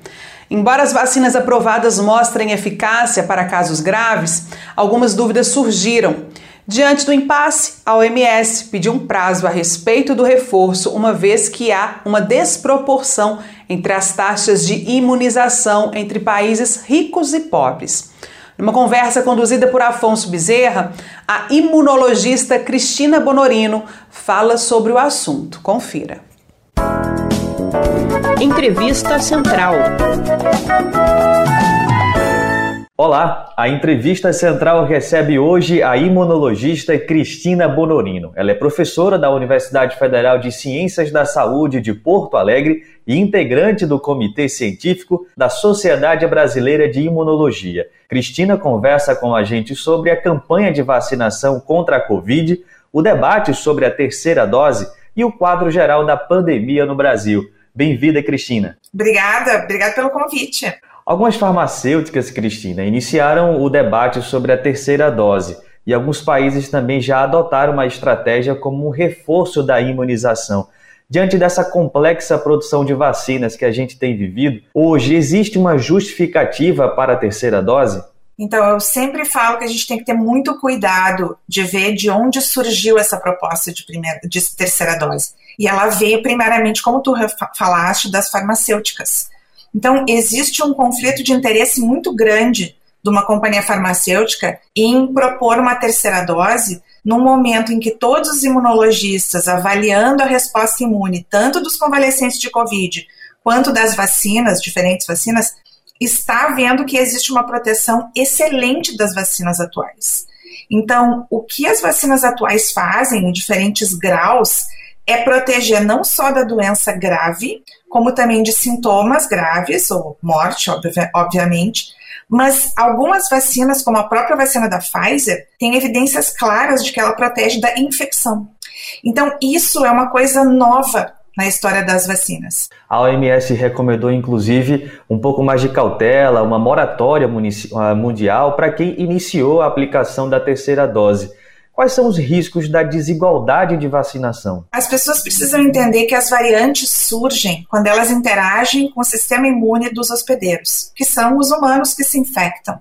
Embora as vacinas aprovadas mostrem eficácia para casos graves, algumas dúvidas surgiram. Diante do impasse, a OMS pediu um prazo a respeito do reforço, uma vez que há uma desproporção entre as taxas de imunização entre países ricos e pobres. Numa conversa conduzida por Afonso Bezerra, a imunologista Cristina Bonorino fala sobre o assunto. Confira. Entrevista Central. Olá, a entrevista central recebe hoje a imunologista Cristina Bonorino. Ela é professora da Universidade Federal de Ciências da Saúde de Porto Alegre e integrante do Comitê Científico da Sociedade Brasileira de Imunologia. Cristina conversa com a gente sobre a campanha de vacinação contra a Covid, o debate sobre a terceira dose e o quadro geral da pandemia no Brasil. Bem-vinda, Cristina. Obrigada, obrigada pelo convite. Algumas farmacêuticas, Cristina, iniciaram o debate sobre a terceira dose e alguns países também já adotaram uma estratégia como um reforço da imunização. Diante dessa complexa produção de vacinas que a gente tem vivido, hoje existe uma justificativa para a terceira dose? Então, eu sempre falo que a gente tem que ter muito cuidado de ver de onde surgiu essa proposta de, primeira, de terceira dose. E ela veio primeiramente, como tu falaste, das farmacêuticas. Então, existe um conflito de interesse muito grande de uma companhia farmacêutica em propor uma terceira dose num momento em que todos os imunologistas avaliando a resposta imune, tanto dos convalescentes de Covid quanto das vacinas, diferentes vacinas, está vendo que existe uma proteção excelente das vacinas atuais. Então, o que as vacinas atuais fazem em diferentes graus é proteger não só da doença grave, como também de sintomas graves, ou morte, obviamente, mas algumas vacinas, como a própria vacina da Pfizer, têm evidências claras de que ela protege da infecção. Então, isso é uma coisa nova na história das vacinas. A OMS recomendou, inclusive, um pouco mais de cautela, uma moratória mundial para quem iniciou a aplicação da terceira dose. Quais são os riscos da desigualdade de vacinação? As pessoas precisam entender que as variantes surgem quando elas interagem com o sistema imune dos hospedeiros, que são os humanos que se infectam.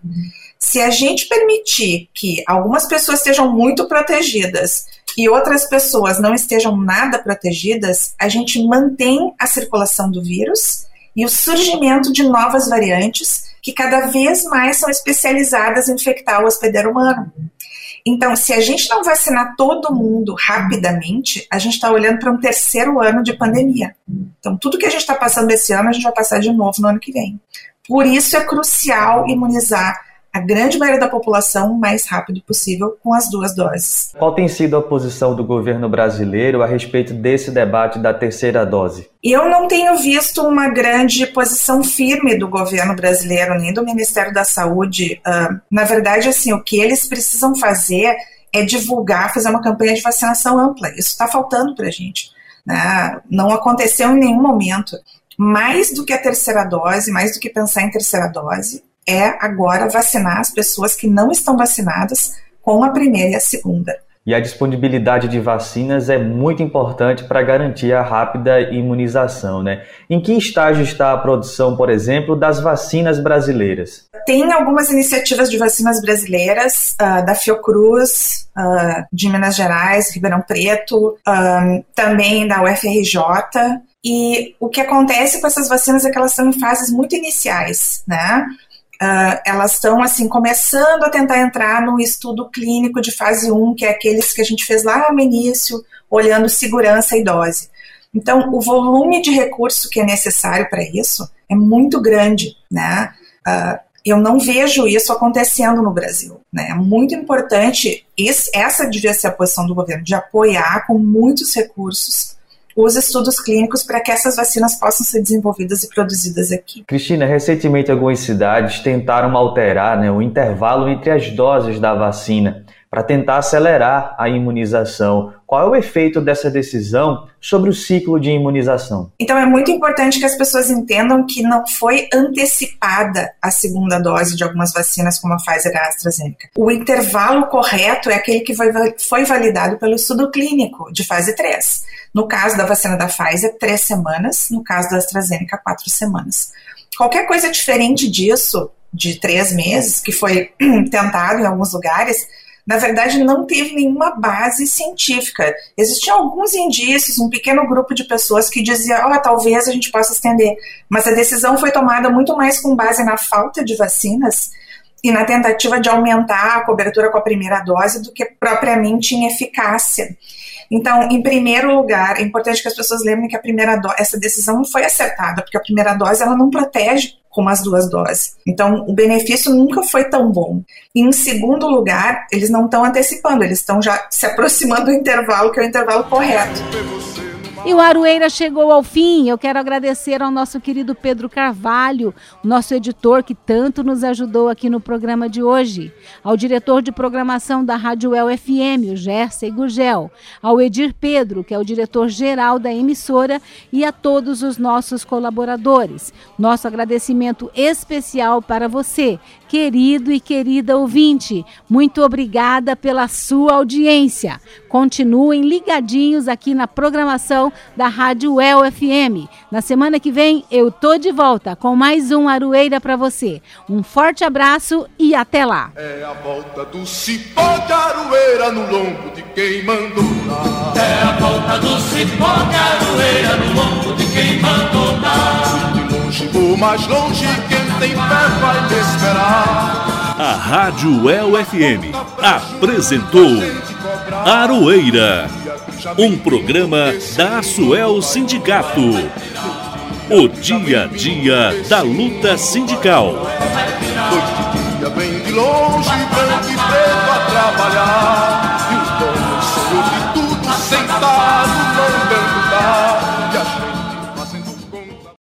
Se a gente permitir que algumas pessoas estejam muito protegidas e outras pessoas não estejam nada protegidas, a gente mantém a circulação do vírus e o surgimento de novas variantes que cada vez mais são especializadas em infectar o hospedeiro humano. Então, se a gente não vacinar todo mundo rapidamente, a gente está olhando para um terceiro ano de pandemia. Então, tudo que a gente está passando esse ano, a gente vai passar de novo no ano que vem. Por isso é crucial imunizar a grande maioria da população o mais rápido possível com as duas doses. Qual tem sido a posição do governo brasileiro a respeito desse debate da terceira dose? Eu não tenho visto uma grande posição firme do governo brasileiro nem do Ministério da Saúde. Uh, na verdade, assim, o que eles precisam fazer é divulgar, fazer uma campanha de vacinação ampla. Isso está faltando para a gente. Né? Não aconteceu em nenhum momento. Mais do que a terceira dose, mais do que pensar em terceira dose, é agora vacinar as pessoas que não estão vacinadas com a primeira e a segunda. e a disponibilidade de vacinas é muito importante para garantir a rápida imunização. Né? Em que estágio está a produção, por exemplo, das vacinas brasileiras? Tem algumas iniciativas de vacinas brasileiras, uh, da Fiocruz, uh, de Minas Gerais, Ribeirão Preto, uh, também da UFRJ. E o que acontece com essas vacinas é que elas estão em fases muito iniciais, né? Uh, elas estão assim começando a tentar entrar no estudo clínico de fase 1, que é aqueles que a gente fez lá no início, olhando segurança e dose. Então, o volume de recurso que é necessário para isso é muito grande, né? Uh, eu não vejo isso acontecendo no Brasil. Né? É muito importante, esse, essa devia ser a posição do governo, de apoiar com muitos recursos os estudos clínicos para que essas vacinas possam ser desenvolvidas e produzidas aqui. Cristina, recentemente algumas cidades tentaram alterar né, o intervalo entre as doses da vacina para tentar acelerar a imunização. Qual é o efeito dessa decisão sobre o ciclo de imunização? Então é muito importante que as pessoas entendam que não foi antecipada a segunda dose de algumas vacinas, como a Pfizer e a AstraZeneca. O intervalo correto é aquele que foi, foi validado pelo estudo clínico de fase 3. No caso da vacina da Pfizer, três semanas. No caso da AstraZeneca, quatro semanas. Qualquer coisa diferente disso, de três meses, que foi tentado em alguns lugares, na verdade, não teve nenhuma base científica. Existiam alguns indícios, um pequeno grupo de pessoas que dizia, oh, talvez a gente possa estender, mas a decisão foi tomada muito mais com base na falta de vacinas e na tentativa de aumentar a cobertura com a primeira dose do que propriamente em eficácia. Então, em primeiro lugar, é importante que as pessoas lembrem que a primeira essa decisão não foi acertada, porque a primeira dose ela não protege como as duas doses. Então, o benefício nunca foi tão bom. E, em segundo lugar, eles não estão antecipando, eles estão já se aproximando do intervalo, que é o intervalo correto. E o Aroeira chegou ao fim. Eu quero agradecer ao nosso querido Pedro Carvalho, nosso editor que tanto nos ajudou aqui no programa de hoje, ao diretor de programação da Rádio El FM, o Gerson Gugel, ao Edir Pedro, que é o diretor-geral da emissora, e a todos os nossos colaboradores. Nosso agradecimento especial para você, querido e querida ouvinte. Muito obrigada pela sua audiência. Continuem ligadinhos aqui na programação da Rádio El FM. Na semana que vem eu tô de volta com mais um Aroeira para você. Um forte abraço e até lá. É a volta do cipó de aroeira no lombo de quem mandou dar. É a volta do cipó de aroeira no lombo de quem mandou dar. De mais longe, quem tem fé vai te esperar. A Rádio El FM apresentou Aroeira, um programa da Suel Sindicato. O dia a dia da luta sindical. Noite dia de longe,